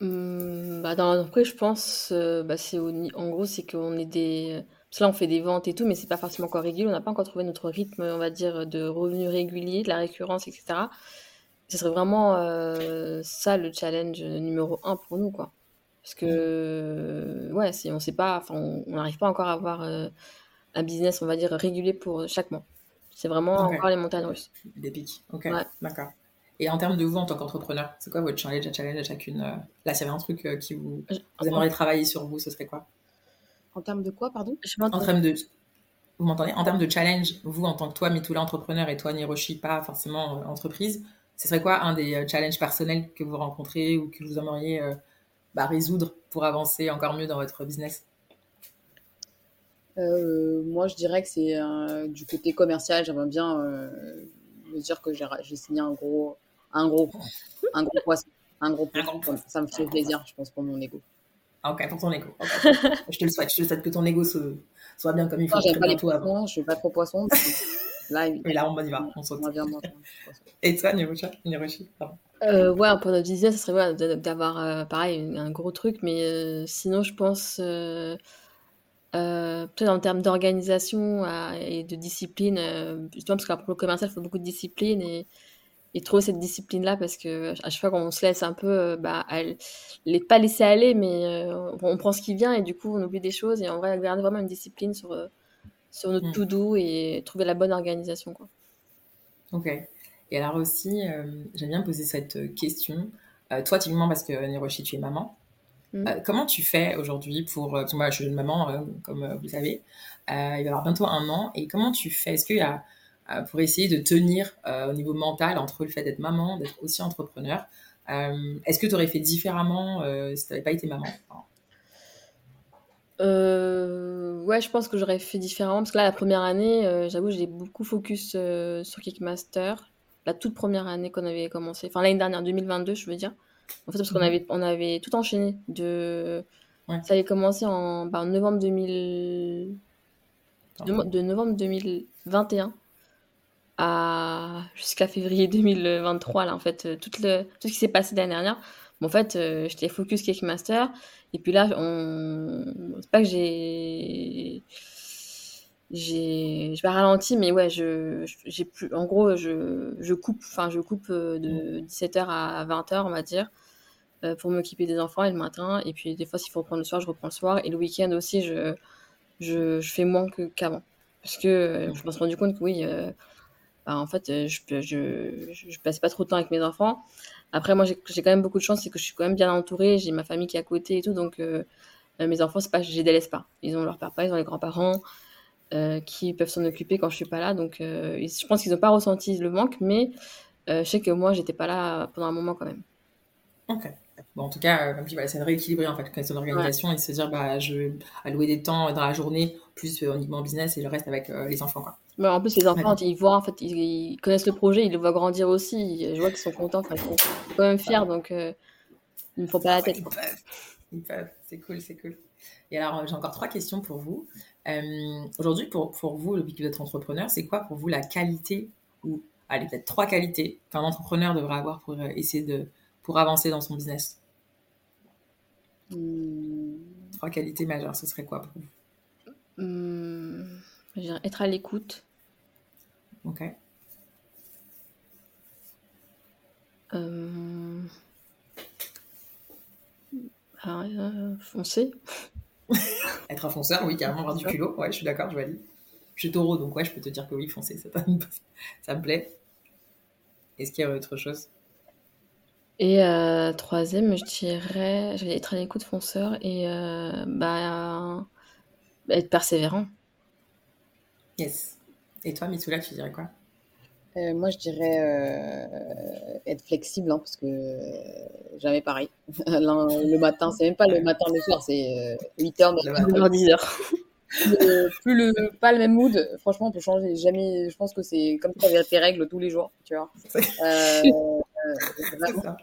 Mmh, bah Dans l'entreprise, je pense, euh, bah c'est en gros, c'est qu'on est des. Parce que là, on fait des ventes et tout, mais c'est pas forcément encore régulier. On n'a pas encore trouvé notre rythme, on va dire, de revenus réguliers, de la récurrence, etc. Ce serait vraiment euh, ça le challenge numéro un pour nous, quoi. Parce que, ouais, si on sait pas, enfin, on n'arrive pas encore à avoir euh, un business, on va dire, régulier pour chaque mois. C'est vraiment encore les montagnes russes. Des pics. Ok, d'accord. Et en termes de vous en tant qu'entrepreneur, c'est quoi votre challenge à challenge à chacune euh, Là, s'il y avait un truc qui vous, vous aimeriez travailler sur vous, ce serait quoi? En termes de quoi, pardon? En termes de. Vous m'entendez? En termes de challenge, vous en tant que toi, Mitoula entrepreneur et toi, Niroshi, pas forcément euh, entreprise, ce serait quoi un des challenges personnels que vous rencontrez ou que vous aimeriez bah, résoudre pour avancer encore mieux dans votre business? Euh, moi, je dirais que c'est du côté commercial. J'aimerais bien euh, me dire que j'ai signé un gros, un gros, un gros poisson, un gros poisson. Ça me fait plaisir, je pense, pour mon ego. Ah, ok, pour ton ego. <laughs> je te le souhaite. Je te souhaite que ton ego soit bien comme il faut. j'aime pas les poissons. Je suis pas trop poisson. Là, <laughs> Mais là, on y va. On saute. Et toi, Niroshi euh, ouais, pour notre business, ce serait d'avoir euh, pareil un gros truc, mais sinon, je pense euh, peut-être en termes d'organisation euh, et de discipline, euh, justement parce qu'un le commercial, il faut beaucoup de discipline et, et trouver cette discipline-là parce que à chaque fois qu'on se laisse un peu, bah, les, pas laisser aller, mais on, prend ce qui vient et du coup on oublie des choses et on va garder vraiment une discipline sur, sur notre mmh. to-do et trouver la bonne organisation. Quoi. Ok. Et alors aussi, j'aime bien poser cette question. toi, typiquement, parce que Niroshi, tu es maman. Mm. Euh, comment tu fais aujourd'hui pour. Euh, moi, je suis une maman, euh, comme vous savez. il va y avoir bientôt un an. Et comment tu fais? Est-ce qu'il y a. pour essayer de tenir au niveau mental entre le fait d'être maman, d'être aussi entrepreneur, est-ce que tu aurais fait différemment si tu n'avais pas été maman? Ouais, je pense que j'aurais fait différemment parce que là, la première année, j'avoue, j'ai beaucoup focus sur Kickmaster. La toute première année qu'on avait commencé, enfin l'année dernière, 2022, je veux dire. En fait, parce qu'on mhm. avait, on avait tout enchaîné. De... Ça avait commencé en, bah, novembre 2000... De, novembre 2021 jusqu'à février 2023 là en fait euh, tout le tout ce qui s'est passé l'année dernière en fait euh, j'étais focus Kickmaster et puis là c'est pas que j'ai j'ai pas ralenti, mais ouais, je, j'ai plus, en gros, je, je coupe, enfin, je coupe euh, de 17h à 20h, on va dire, euh, pour m'occuper des enfants et le matin. Et puis, des fois, s'il faut reprendre le soir, je reprends le soir. Et le week-end aussi, je, je, je, fais moins qu'avant. Parce que je me suis rendu compte que oui, bah, en fait, je, je, je, passe pas trop de temps avec mes enfants. Après, moi, j'ai quand même beaucoup de chance, c'est que je suis quand même bien entourée. J'ai ma famille qui est à côté et tout. Donc, mes enfants, c'est pas, je les délaisse pas. Ils ont leur papa, ils ont les grands-parents. Euh, qui peuvent s'en occuper quand je suis pas là. Donc, euh, je pense qu'ils n'ont pas ressenti le manque, mais euh, je sais que moi, j'étais pas là pendant un moment quand même. Ok. Bon, en tout cas, comme c'est de rééquilibrer en fait quand son organisation et se dire, bah, je vais allouer des temps dans la journée, plus uniquement business et le reste avec les enfants. Quoi. En plus, les enfants, ils voient, en fait, ils, connaissent le projet, ils le voient grandir aussi. Je vois qu'ils sont contents, ils sont quand même fiers, donc ils ne font pas la tête. Ils peuvent, c'est cool, c'est cool. Et alors, j'ai encore trois questions pour vous. Euh, aujourd'hui, pour, pour vous, le but d'être entrepreneur, c'est quoi pour vous la qualité ou, allez, peut-être trois qualités qu'un entrepreneur devrait avoir pour euh, essayer de, pour avancer dans son business? Hmm. Trois qualités majeures, ce serait quoi pour vous? Hmm. Être à l'écoute. Ok. Euh... Ah, foncer. <laughs> Être un fonceur, oui, carrément avoir du culot. Ouais, je suis d'accord, je valide. Je suis taureau, donc ouais, je peux te dire que oui, foncer, ça, ça me plaît. Est-ce qu'il y a autre chose? Et euh, troisième, je dirais, j'allais être à l'écoute fonceur et euh, bah, être persévérant. Yes. Et toi, Mitsula, tu dirais quoi? Euh, moi, je dirais euh, être flexible, hein, parce que euh, jamais pareil. <laughs> le matin, c'est même pas le matin, le soir, c'est 8h, 9h, 10h. plus le pas le même mood, franchement, on peut changer. Jamais, je pense que c'est comme ça, tes règles tous les jours, tu vois. <laughs> Vraiment,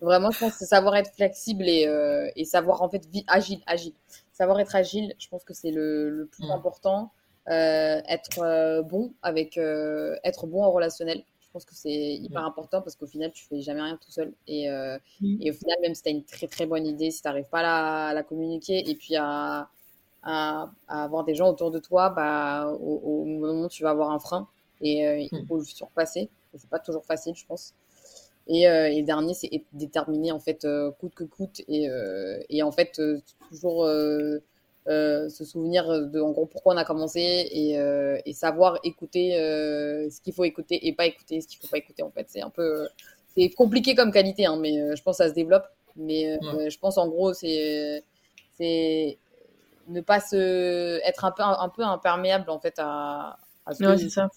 vraiment, je pense que savoir être flexible et, et savoir en fait agile, agile. Savoir être agile, je pense que c'est le, le, plus mm. important. Euh, être euh, bon avec euh, être bon en relationnel. Je pense que c'est hyper important parce qu'au final, tu fais jamais rien tout seul. Et, et au final, même si tu as une très très bonne idée, si tu n'arrives pas à la, à la, communiquer et puis à, à, avoir des gens autour de toi, bah, au, moment où tu vas avoir un frein et il faut le surpasser. C'est pas toujours facile, je pense. Et, et, dernier, c'est être déterminé en fait coûte que coûte et, et en fait toujours euh, se souvenir de en gros pourquoi on a commencé et, euh, et savoir écouter euh, ce qu'il faut écouter et pas écouter ce qu'il faut pas écouter en fait. C'est un peu c'est compliqué comme qualité hein, mais je pense que ça se développe. Mais je pense en gros c'est c'est ne pas se être un peu un, peu imperméable en fait à, à ce que ça.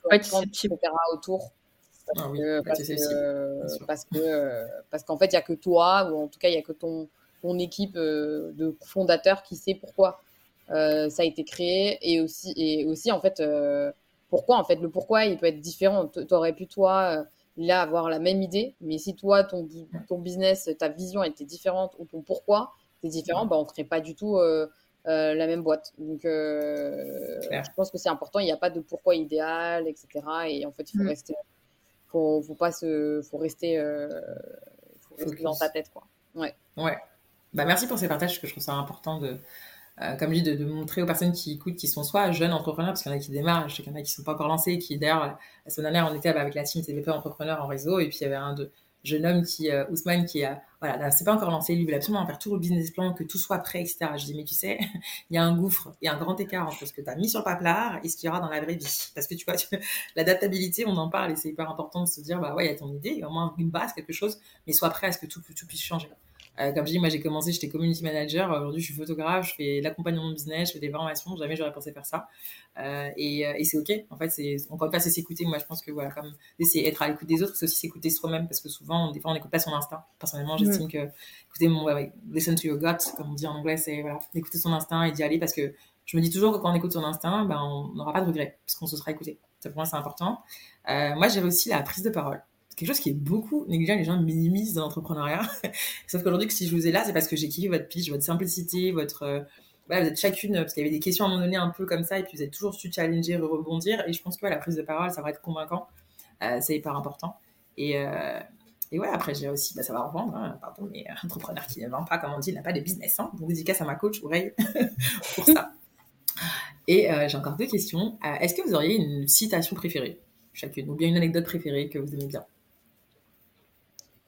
autour. Parce, ah que, parce, que, parce que parce qu'en fait il y a que toi ou en tout cas il y a que ton ton équipe de fondateurs qui sait pourquoi ça a été créé et aussi, et aussi en fait, euh, pourquoi en fait, le pourquoi il peut être différent. Tu aurais pu toi euh, là avoir la même idée, mais si toi ton, ton business, ta vision était différente ou ton pourquoi c'est différent, bah, on ne ferait pas du tout la même boîte. Donc je pense que c'est important, il n'y a pas de pourquoi idéal, etc. Et en fait, il faut mm. rester, faut, faut pas se, faut rester, faut rester dans ta tête quoi. Ouais. Ouais. Bah merci pour ces partages, parce que je trouve ça important de euh, comme je dis, de, montrer aux personnes qui écoutent, qui sont soit jeunes entrepreneurs, parce qu'il y en a qui démarrent, je sais qu'il y en a qui ne sont pas encore lancés, qui d'ailleurs, la semaine dernière, on était avec la team TVP entrepreneurs en réseau, et puis il y avait un jeune homme qui, euh, Ousmane, qui a, voilà, c'est pas encore lancé, lui, il absolument faire tout le business plan, que tout soit prêt, etc. Je dis, mais tu sais, <laughs> il y a un gouffre et un grand écart entre ce que tu as mis sur le paplard et ce qu'il y aura dans la vraie vie. Parce que tu vois, <laughs> l'adaptabilité, on en parle et c'est hyper important de se dire, bah ouais, il y a ton idée, il y a au moins une base, quelque chose, mais sois prêt à ce que tout puisse changer. Euh, comme je dis, moi j'ai commencé, j'étais community manager. Aujourd'hui, je suis photographe, je fais l'accompagnement de business, je fais des formations. Jamais j'aurais pensé faire ça. Euh, et, euh, et c'est ok. En fait, c'est encore une fois, c'est s'écouter. Moi, je pense que voilà, comme d'essayer d'être à l'écoute des autres, c'est aussi s'écouter soi-même parce que souvent, des fois, on n'écoute pas son instinct. Personnellement, j'estime que écouter mon ouais, listen to your gut, comme on dit en anglais, c'est voilà, d'écouter son instinct et d'y aller parce que je me dis toujours que quand on écoute son instinct, ben, on n'aura pas de regrets parce qu'on se sera écouté. Ça, pour moi, c'est important. Euh, moi, j'ai aussi la prise de parole quelque chose qui est beaucoup négligé, les gens minimisent dans l'entrepreneuriat. <laughs> Sauf qu'aujourd'hui, si je vous ai là, c'est parce que j'ai kiffé votre pitch, votre simplicité, votre. Euh, vous êtes chacune, parce qu'il y avait des questions à un moment donné un peu comme ça, et puis vous êtes toujours su challenger, rebondir. Et je pense que la prise de parole, ça va être convaincant. Euh, c'est hyper important. Et, euh, et ouais, après, j'ai aussi bah, savoir vendre. Hein, pardon, mais entrepreneur qui ne vend pas, comme on dit, n'a pas de business. Hein. Donc, dédicace à ma coach, Oreille, <laughs> pour ça. Et j'ai encore deux questions. Est-ce que vous auriez une citation préférée, chacune, ou bien une anecdote préférée que vous aimez bien?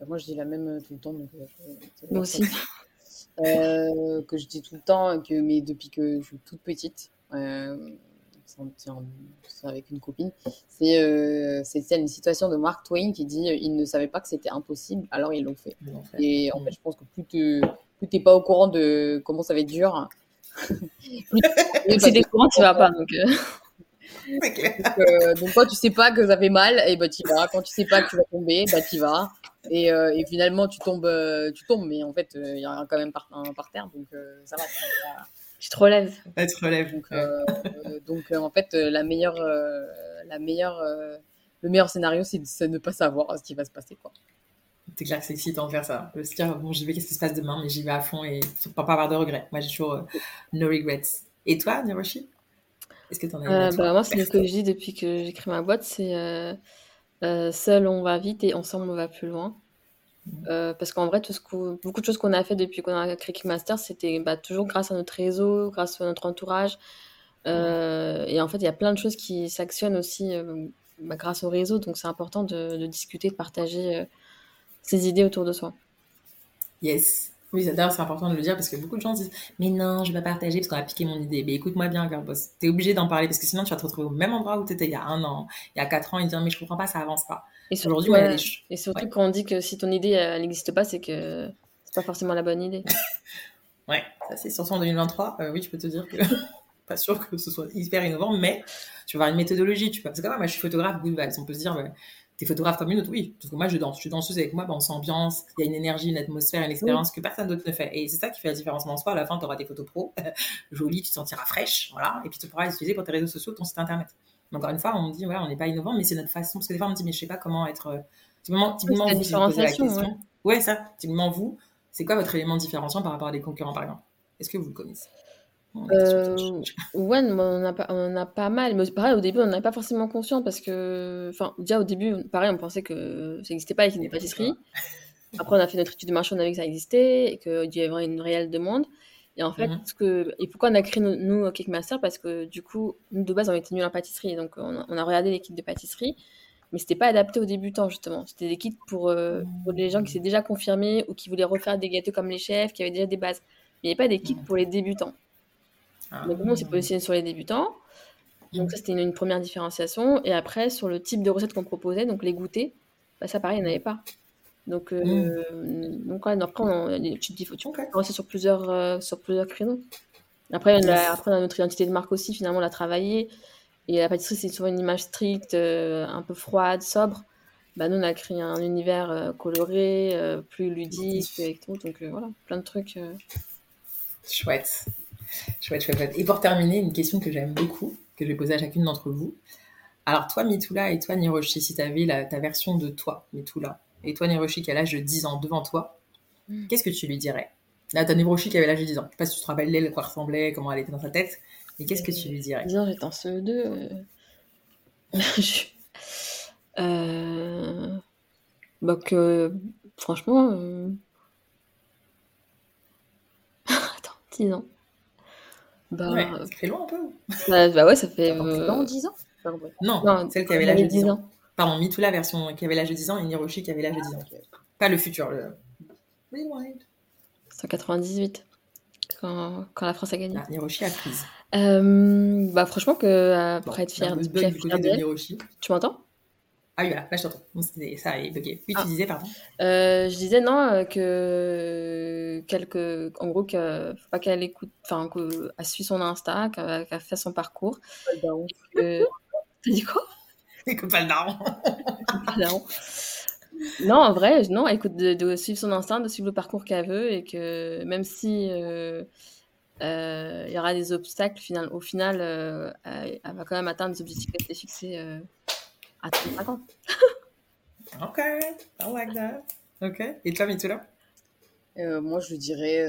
Moi, je dis la même tout le temps. Donc, Moi aussi. <laughs> que je dis tout le temps, que, mais depuis que je suis toute petite c'est avec une copine. C'est euh, une situation de Mark Twain qui dit euh, ils ne savaient pas que c'était impossible, alors ils l'ont fait. Et en fait, je pense que plus tu n'es pas au courant de comment ça va être dur, <laughs> plus tu es courant, tu vas pas. Donc, euh. <laughs> euh... donc, quand tu sais pas que ça fait mal, et eh ben, tu vas. Quand tu sais pas que tu vas tomber, bah, tu vas. Et, et, finalement, tu tombes, tu tombes, mais en fait, il y a quand même par, un par terre, donc ça va. Tu te relèves. tu te relèves. Donc, euh, donc euh, en fait, euh, la meilleure, la meilleure, le meilleur scénario, c'est de ne pas savoir ce qui va se passer. Quoi. C'est clair que c'est excitant de faire ça. De se dire, bon, j'y vais, qu'est-ce qui se passe demain, mais j'y vais à fond et pour pas avoir de regrets. Moi, j'ai toujours no regrets. Et toi, Niroshi Est-ce que tu en as bah, Moi, c'est ce que je dis depuis que j'écris ma boîte c'est seul on va vite et ensemble on va plus loin. Euh, parce qu'en vrai, tout ce beaucoup de choses qu'on a fait depuis qu'on a créé Kickmaster, c'était bah, toujours grâce à notre réseau, grâce à notre entourage. Euh, et en fait, il y a plein de choses qui s'actionnent aussi euh, bah, grâce au réseau. Donc, c'est important de, de, discuter, de partager ses idées autour de soi. Yes. Oui, d'ailleurs, c'est important de le dire parce que beaucoup de gens disent Mais non, je vais pas partager parce qu'on a piqué mon idée. Mais écoute-moi bien, Girlboss. Tu es obligé d'en parler parce que sinon, tu vas te retrouver au même endroit où tu étais il y a un an, il y a quatre ans et dire Mais je comprends pas, ça avance pas. Et surtout, ouais, et surtout quand on dit que si ton idée elle n'existe pas, c'est que c'est pas forcément la bonne idée. <laughs> ouais, ça c'est surtout en 2023. Euh, oui, je peux te dire que <laughs> pas sûr que ce soit hyper innovant, mais tu vas avoir une méthodologie. Tu peux... Parce que moi, je suis photographe, good vibes. On peut se dire, bah, t'es photographe comme une autre, oui. Parce que moi, je danse. Je suis danseuse avec moi, bah, on s'ambiance, il y a une énergie, une atmosphère, une expérience que personne d'autre ne fait. Et c'est ça qui fait la différence en soi. À la fin, tu auras des photos pro, <laughs> jolies, tu te sentiras fraîche, voilà. Et puis tu pourras les utiliser pour tes réseaux sociaux, ton site internet encore une fois, on me dit, ouais, on n'est pas innovant, mais c'est notre façon. Parce que des fois, on me dit, mais je sais pas comment être. Euh, typiquement, typiquement vous, la question. Ouais. ça. Typiquement, vous, c'est quoi votre élément différenciant par rapport à des concurrents, par exemple? Est-ce que vous le connaissez? Euh, <laughs> ouais, on a, pas, on a pas mal. Mais pareil, au début, on n'avait pas forcément conscience parce que, enfin, déjà au début, pareil, on pensait que ça n'existait pas et qu'il y ait des pâtisseries. <laughs> Après, on a fait notre étude de marché, on a vu que ça existait et qu'il y avait une réelle demande. Et en fait, mhm. que, et pourquoi on a créé nous, nous Cake Master Parce que du coup, nous de base, on était nuls en pâtisserie. Donc, on a, regardé l'équipe de pâtisserie, mais c'était pas adapté aux débutants, justement. C'était des kits pour, euh, pour les gens qui s'étaient déjà confirmés ou qui voulaient refaire des gâteaux comme les chefs, qui avaient déjà des bases. Mais il n'y avait pas des kits pour les débutants. Ah. Donc, nous, on s'est positionné sur les débutants. Donc, ça, c'était une, première différenciation. Et après, sur le type de recettes qu'on proposait, donc les goûters, bah, ça, pareil, il n'y en avait pas. Donc, euh, mmh. donc ouais, après, on a des petites sur plusieurs, euh, sur plusieurs créneaux. Après, on a, après, on a notre identité de marque aussi, finalement, on l'a travaillé. Et la pâtisserie, c'est souvent une image stricte, euh, un peu froide, sobre. Bah, nous, on a créé un univers coloré, plus ludique et tout. Donc, voilà, plein de trucs. Chouette. Chouette, chouette, chouette. Et pour terminer, une question que j'aime beaucoup, que je vais poser à chacune d'entre vous. Alors, toi, Mitula, et toi, Niroshi, si tu avais la, ta version de toi, Mitula, et toi, Niroshi, qui a l'âge de 10 ans devant toi, hmm. qu'est-ce que tu lui dirais? Là, t'as Niroshi qui avait l'âge de 10 ans. Je sais pas si tu te rappelles l'elle, quoi ressemblait, comment elle était dans sa tête, mais qu'est-ce que tu lui dirais? 10 ans, j'étais en CE2. Euh... <laughs> euh... Bah que, franchement... Euh... <laughs> Attends, 10 ans. Bah, ouais, ça fait long un peu. Bah, bah ouais, ça fait... Euh... 10 ans non, non, celle qui avait l'âge de 10 ans. Pardon, la version qui avait l'âge de 10 ans et Niroshi qui avait l'âge de 10 ans. Pas le futur, le. 198, quand, quand la France a gagné. Ah, Niroshi a prise. Euh, bah, franchement, que, après être fier, de, de Niroshi. Tu m'entends? Ah oui, voilà, là je t'entends. Ça a bugué. Oui, tu ah. disais, pardon. Euh, je disais non, euh, que. Quelque... En gros, que faut pas qu'elle écoute. Enfin, qu'elle suit son Insta, qu'elle qu fait son parcours. Que... <laughs> T'as dit quoi? <laughs> Écoute pas le daron. non, en vrai, non, écoute, de, suivre son instinct, de suivre le parcours qu'elle veut et que même si euh, euh, il y aura des obstacles, final, au final, euh, elle, va quand même atteindre des objectifs qu'elle s'est fixés à 35 ans. ok, I like that. Ok, et toi, Mitula Moi, je dirais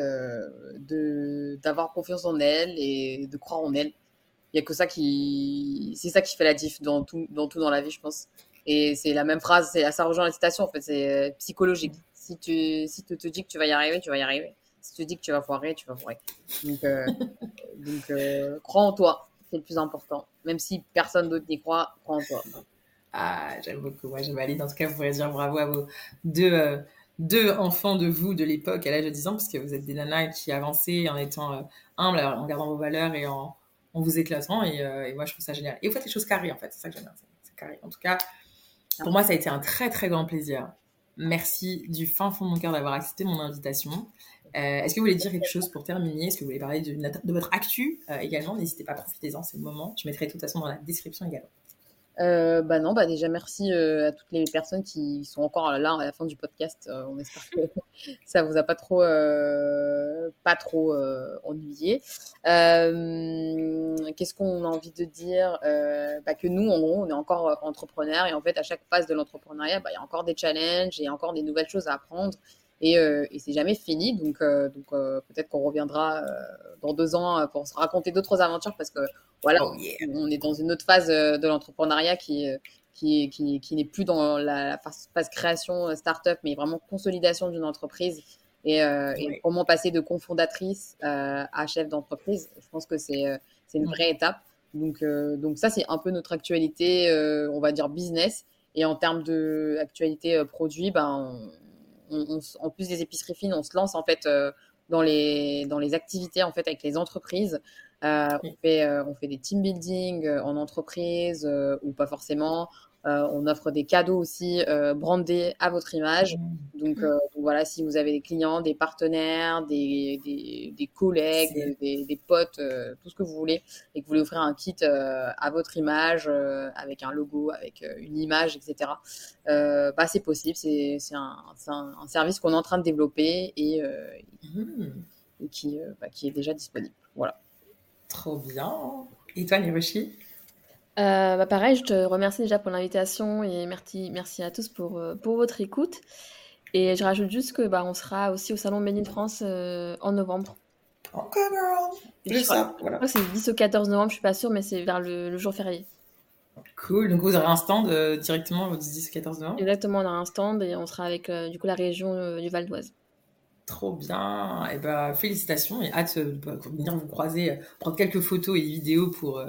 d'avoir confiance en elle et de croire en elle il y a que ça qui c'est ça qui fait la diff dans tout dans tout dans la vie je pense et c'est la même phrase c'est ça rejoint la citation en fait c'est euh, psychologique si tu si tu te dis que tu vas y arriver tu vas y arriver si tu te dis que tu vas foirer tu vas foirer donc, euh, <laughs> donc euh, crois en toi c'est le plus important. Même si personne d'autre n'y croit, crois en toi. Ah, j'aime beaucoup. Moi, je valide. En tout cas, vous pourrez dire bravo à vos deux, euh, deux enfants de vous de l'époque à l'âge de 10 ans, parce que vous êtes des nanas qui avançaient en étant euh, humbles, en gardant vos valeurs et en, en vous éclatant. Et, et, moi, je trouve ça génial. Et vous faites les choses carrées, en fait. C'est ça que j'aime bien. C'est. En tout cas, pour moi, ça a été un très, très grand plaisir. Merci du fin fond de mon cœur d'avoir accepté mon invitation. Euh, Est-ce que vous voulez dire quelque chose pour terminer? Est-ce que vous voulez parler de, de votre actu euh, également? N'hésitez pas, profitez-en, c'est le moment. Je mettrai de toute façon dans la description également. Euh, bah non, bah déjà merci euh, à toutes les personnes qui sont encore là à la fin du podcast. Euh, on espère que <laughs> ça vous a pas trop, euh, pas trop ennuyé. Qu'est-ce qu'on a envie de dire? Bah Que nous, en gros, on est encore entrepreneurs et en fait, à chaque phase de l'entrepreneuriat, bah, il y a encore des challenges et encore des nouvelles choses à apprendre et, euh, et c'est jamais fini. Donc, euh, donc euh, peut-être qu'on reviendra dans deux ans pour se raconter d'autres aventures parce que voilà, oh, yeah. on est dans une autre phase de l'entrepreneuriat qui qui, qui, qui n'est plus dans la phase, phase création start-up, mais vraiment consolidation d'une entreprise et, euh, oui. et, comment passer de cofondatrice euh, à chef d'entreprise. Je pense que c'est c'est une vraie étape. Donc, euh, donc ça, c'est un peu notre actualité, on va dire business. Et en termes de actualité produit, ben, on, on, en plus des épiceries fines, on se lance en fait euh, dans les dans les activités en fait avec les entreprises. Euh, on fait euh, on fait des team building en entreprise ou pas forcément. Euh, on offre des cadeaux aussi euh, brandés à votre image. Donc, euh, donc, voilà, si vous avez des clients, des partenaires, des, des, des collègues, des, des, potes, tout ce que vous voulez, et que vous voulez offrir un kit à votre image, avec un logo, avec une image, etc., bah, c'est possible. C'est un, un, un, service qu'on est en train de développer et, mmh. et qui, bah, qui est déjà disponible. Voilà. Trop bien. Et toi, Niroshi? Euh, bah pareil, je te remercie déjà pour l'invitation et merci, merci à tous pour, euh, pour votre écoute. Et je rajoute juste que bah, on sera aussi au Salon Made in France euh, en novembre. Ok, girl. Je crois, voilà. que c'est le 10 au 14 novembre, je suis pas sûre, mais c'est vers le, le, jour férié. Cool. Donc vous aurez un stand euh, directement au 10 au 14 novembre? Exactement, on a un stand et on sera avec euh, du coup la région euh, du Val d'Oise. Trop bien. Et eh ben félicitations et hâte de venir vous croiser, prendre quelques photos et vidéos pour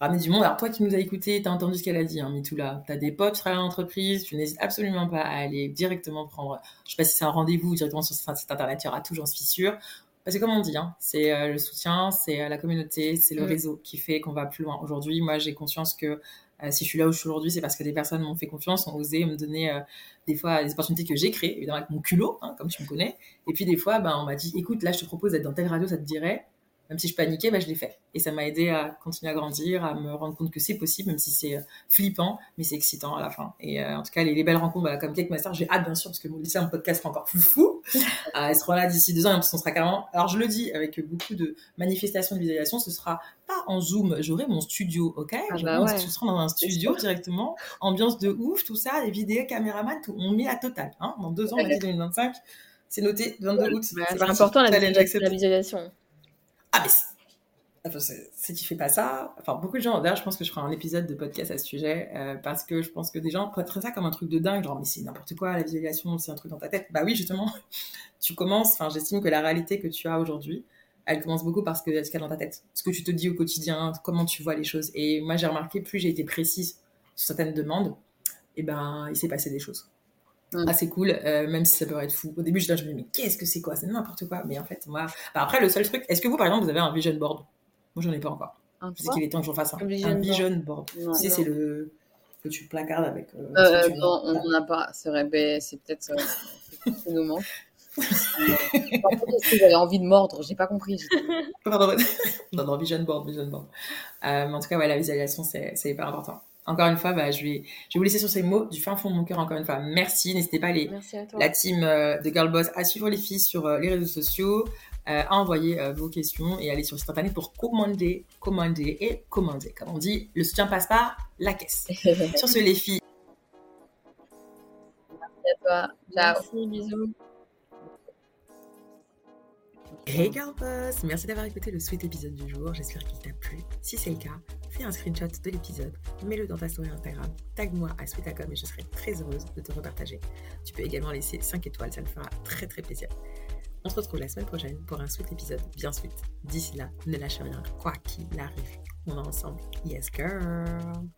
ramener du monde. Alors toi qui nous as écouté, t'as entendu ce qu'elle a dit, hein, Mitoula. T'as des potes, tu travailles en entreprise, tu n'hésites absolument pas à aller directement prendre, je sais pas si c'est un rendez-vous directement sur ce site internet, il y aura tout, j'en suis sûre. Parce que comme on dit, hein, c'est euh, le soutien, c'est euh, la communauté, c'est le mmh. réseau qui fait qu'on va plus loin. Aujourd'hui, moi j'ai conscience que euh, si je suis là où je suis aujourd'hui, c'est parce que des personnes m'ont fait confiance, ont osé me donner euh, des fois des opportunités que j'ai créées, évidemment avec mon culot, hein, comme tu me connais. Et puis des fois, ben, on m'a dit, écoute, là je te propose d'être dans telle radio, ça te dirait même si je paniquais, bah, je l'ai fait. Et ça m'a aidé à continuer à grandir, à me rendre compte que c'est possible, même si c'est euh, flippant, mais c'est excitant à la fin. Et euh, en tout cas, les, les belles rencontres, bah, comme Cake Master, j'ai hâte, bien sûr, parce que vous laissez un podcast encore plus fou. <laughs> euh, elle sera là d'ici deux ans, et on sera carrément. Alors, je le dis avec beaucoup de manifestations de visualisation, ce sera pas en Zoom, j'aurai mon studio, ok? Ah bah ouais. Ce sera dans un studio directement, ambiance de ouf, tout ça, les vidéos, caméraman, tout. On met à total. Hein, dans deux ans, on 2025. <laughs> C'est noté, 22 août. Bah, c'est important la, la visualisation. Ah, mais si tu fais pas ça, enfin beaucoup de gens, d'ailleurs je pense que je ferai un épisode de podcast à ce sujet euh, parce que je pense que des gens prêteraient ça comme un truc de dingue, genre mais c'est n'importe quoi la visualisation, c'est un truc dans ta tête. Bah oui justement, <laughs> tu commences, enfin j'estime que la réalité que tu as aujourd'hui, elle commence beaucoup parce que ce qu'il y dans ta tête, ce que tu te dis au quotidien, comment tu vois les choses. Et moi j'ai remarqué plus j'ai été précise sur certaines demandes, et ben il s'est passé des choses. Mmh. assez cool, euh, même si ça peut être fou. Au début, je me disais, mais qu'est-ce que c'est quoi? C'est n'importe quoi. Mais en fait, moi. Bah, après, le seul truc, est-ce que vous, par exemple, vous avez un vision board? Moi, j'en ai pas encore. Un je sais qu'il est temps que j'en fasse un. Un vision, un vision board. board. tu sais, c'est le que tu placardes avec. Euh, euh, non, on n'en a pas. C'est vrai, ben, c'est peut-être. Euh, c'est nous manque. <laughs> j'avais envie de mordre, j'ai pas compris. Pardon. <laughs> non, non, vision board, vision board. Mais en tout cas, ouais, la visualisation, c'est hyper important. Encore une fois, bah, je, vais, je vais vous laisser sur ces mots du fin fond de mon cœur. Encore une fois, merci. N'hésitez pas, les, la team euh, de Girl Boss, à suivre les filles sur euh, les réseaux sociaux, euh, à envoyer euh, vos questions et aller sur le site internet pour commander, commander et commander. Comme on dit, le soutien passe par la caisse. <laughs> sur ce, les filles. Merci à toi. Ciao. Merci, bisous. Hey Girl Boss, merci d'avoir écouté le sweet épisode du jour, j'espère qu'il t'a plu. Si c'est le cas, un screenshot de l'épisode, mets-le dans ta story Instagram, tag-moi à sweetacom et je serai très heureuse de te repartager. Tu peux également laisser 5 étoiles, ça me fera très très plaisir. On se retrouve la semaine prochaine pour un sweet épisode bien sweet. D'ici là, ne lâchez rien, quoi qu'il arrive. On est ensemble. Yes, girl!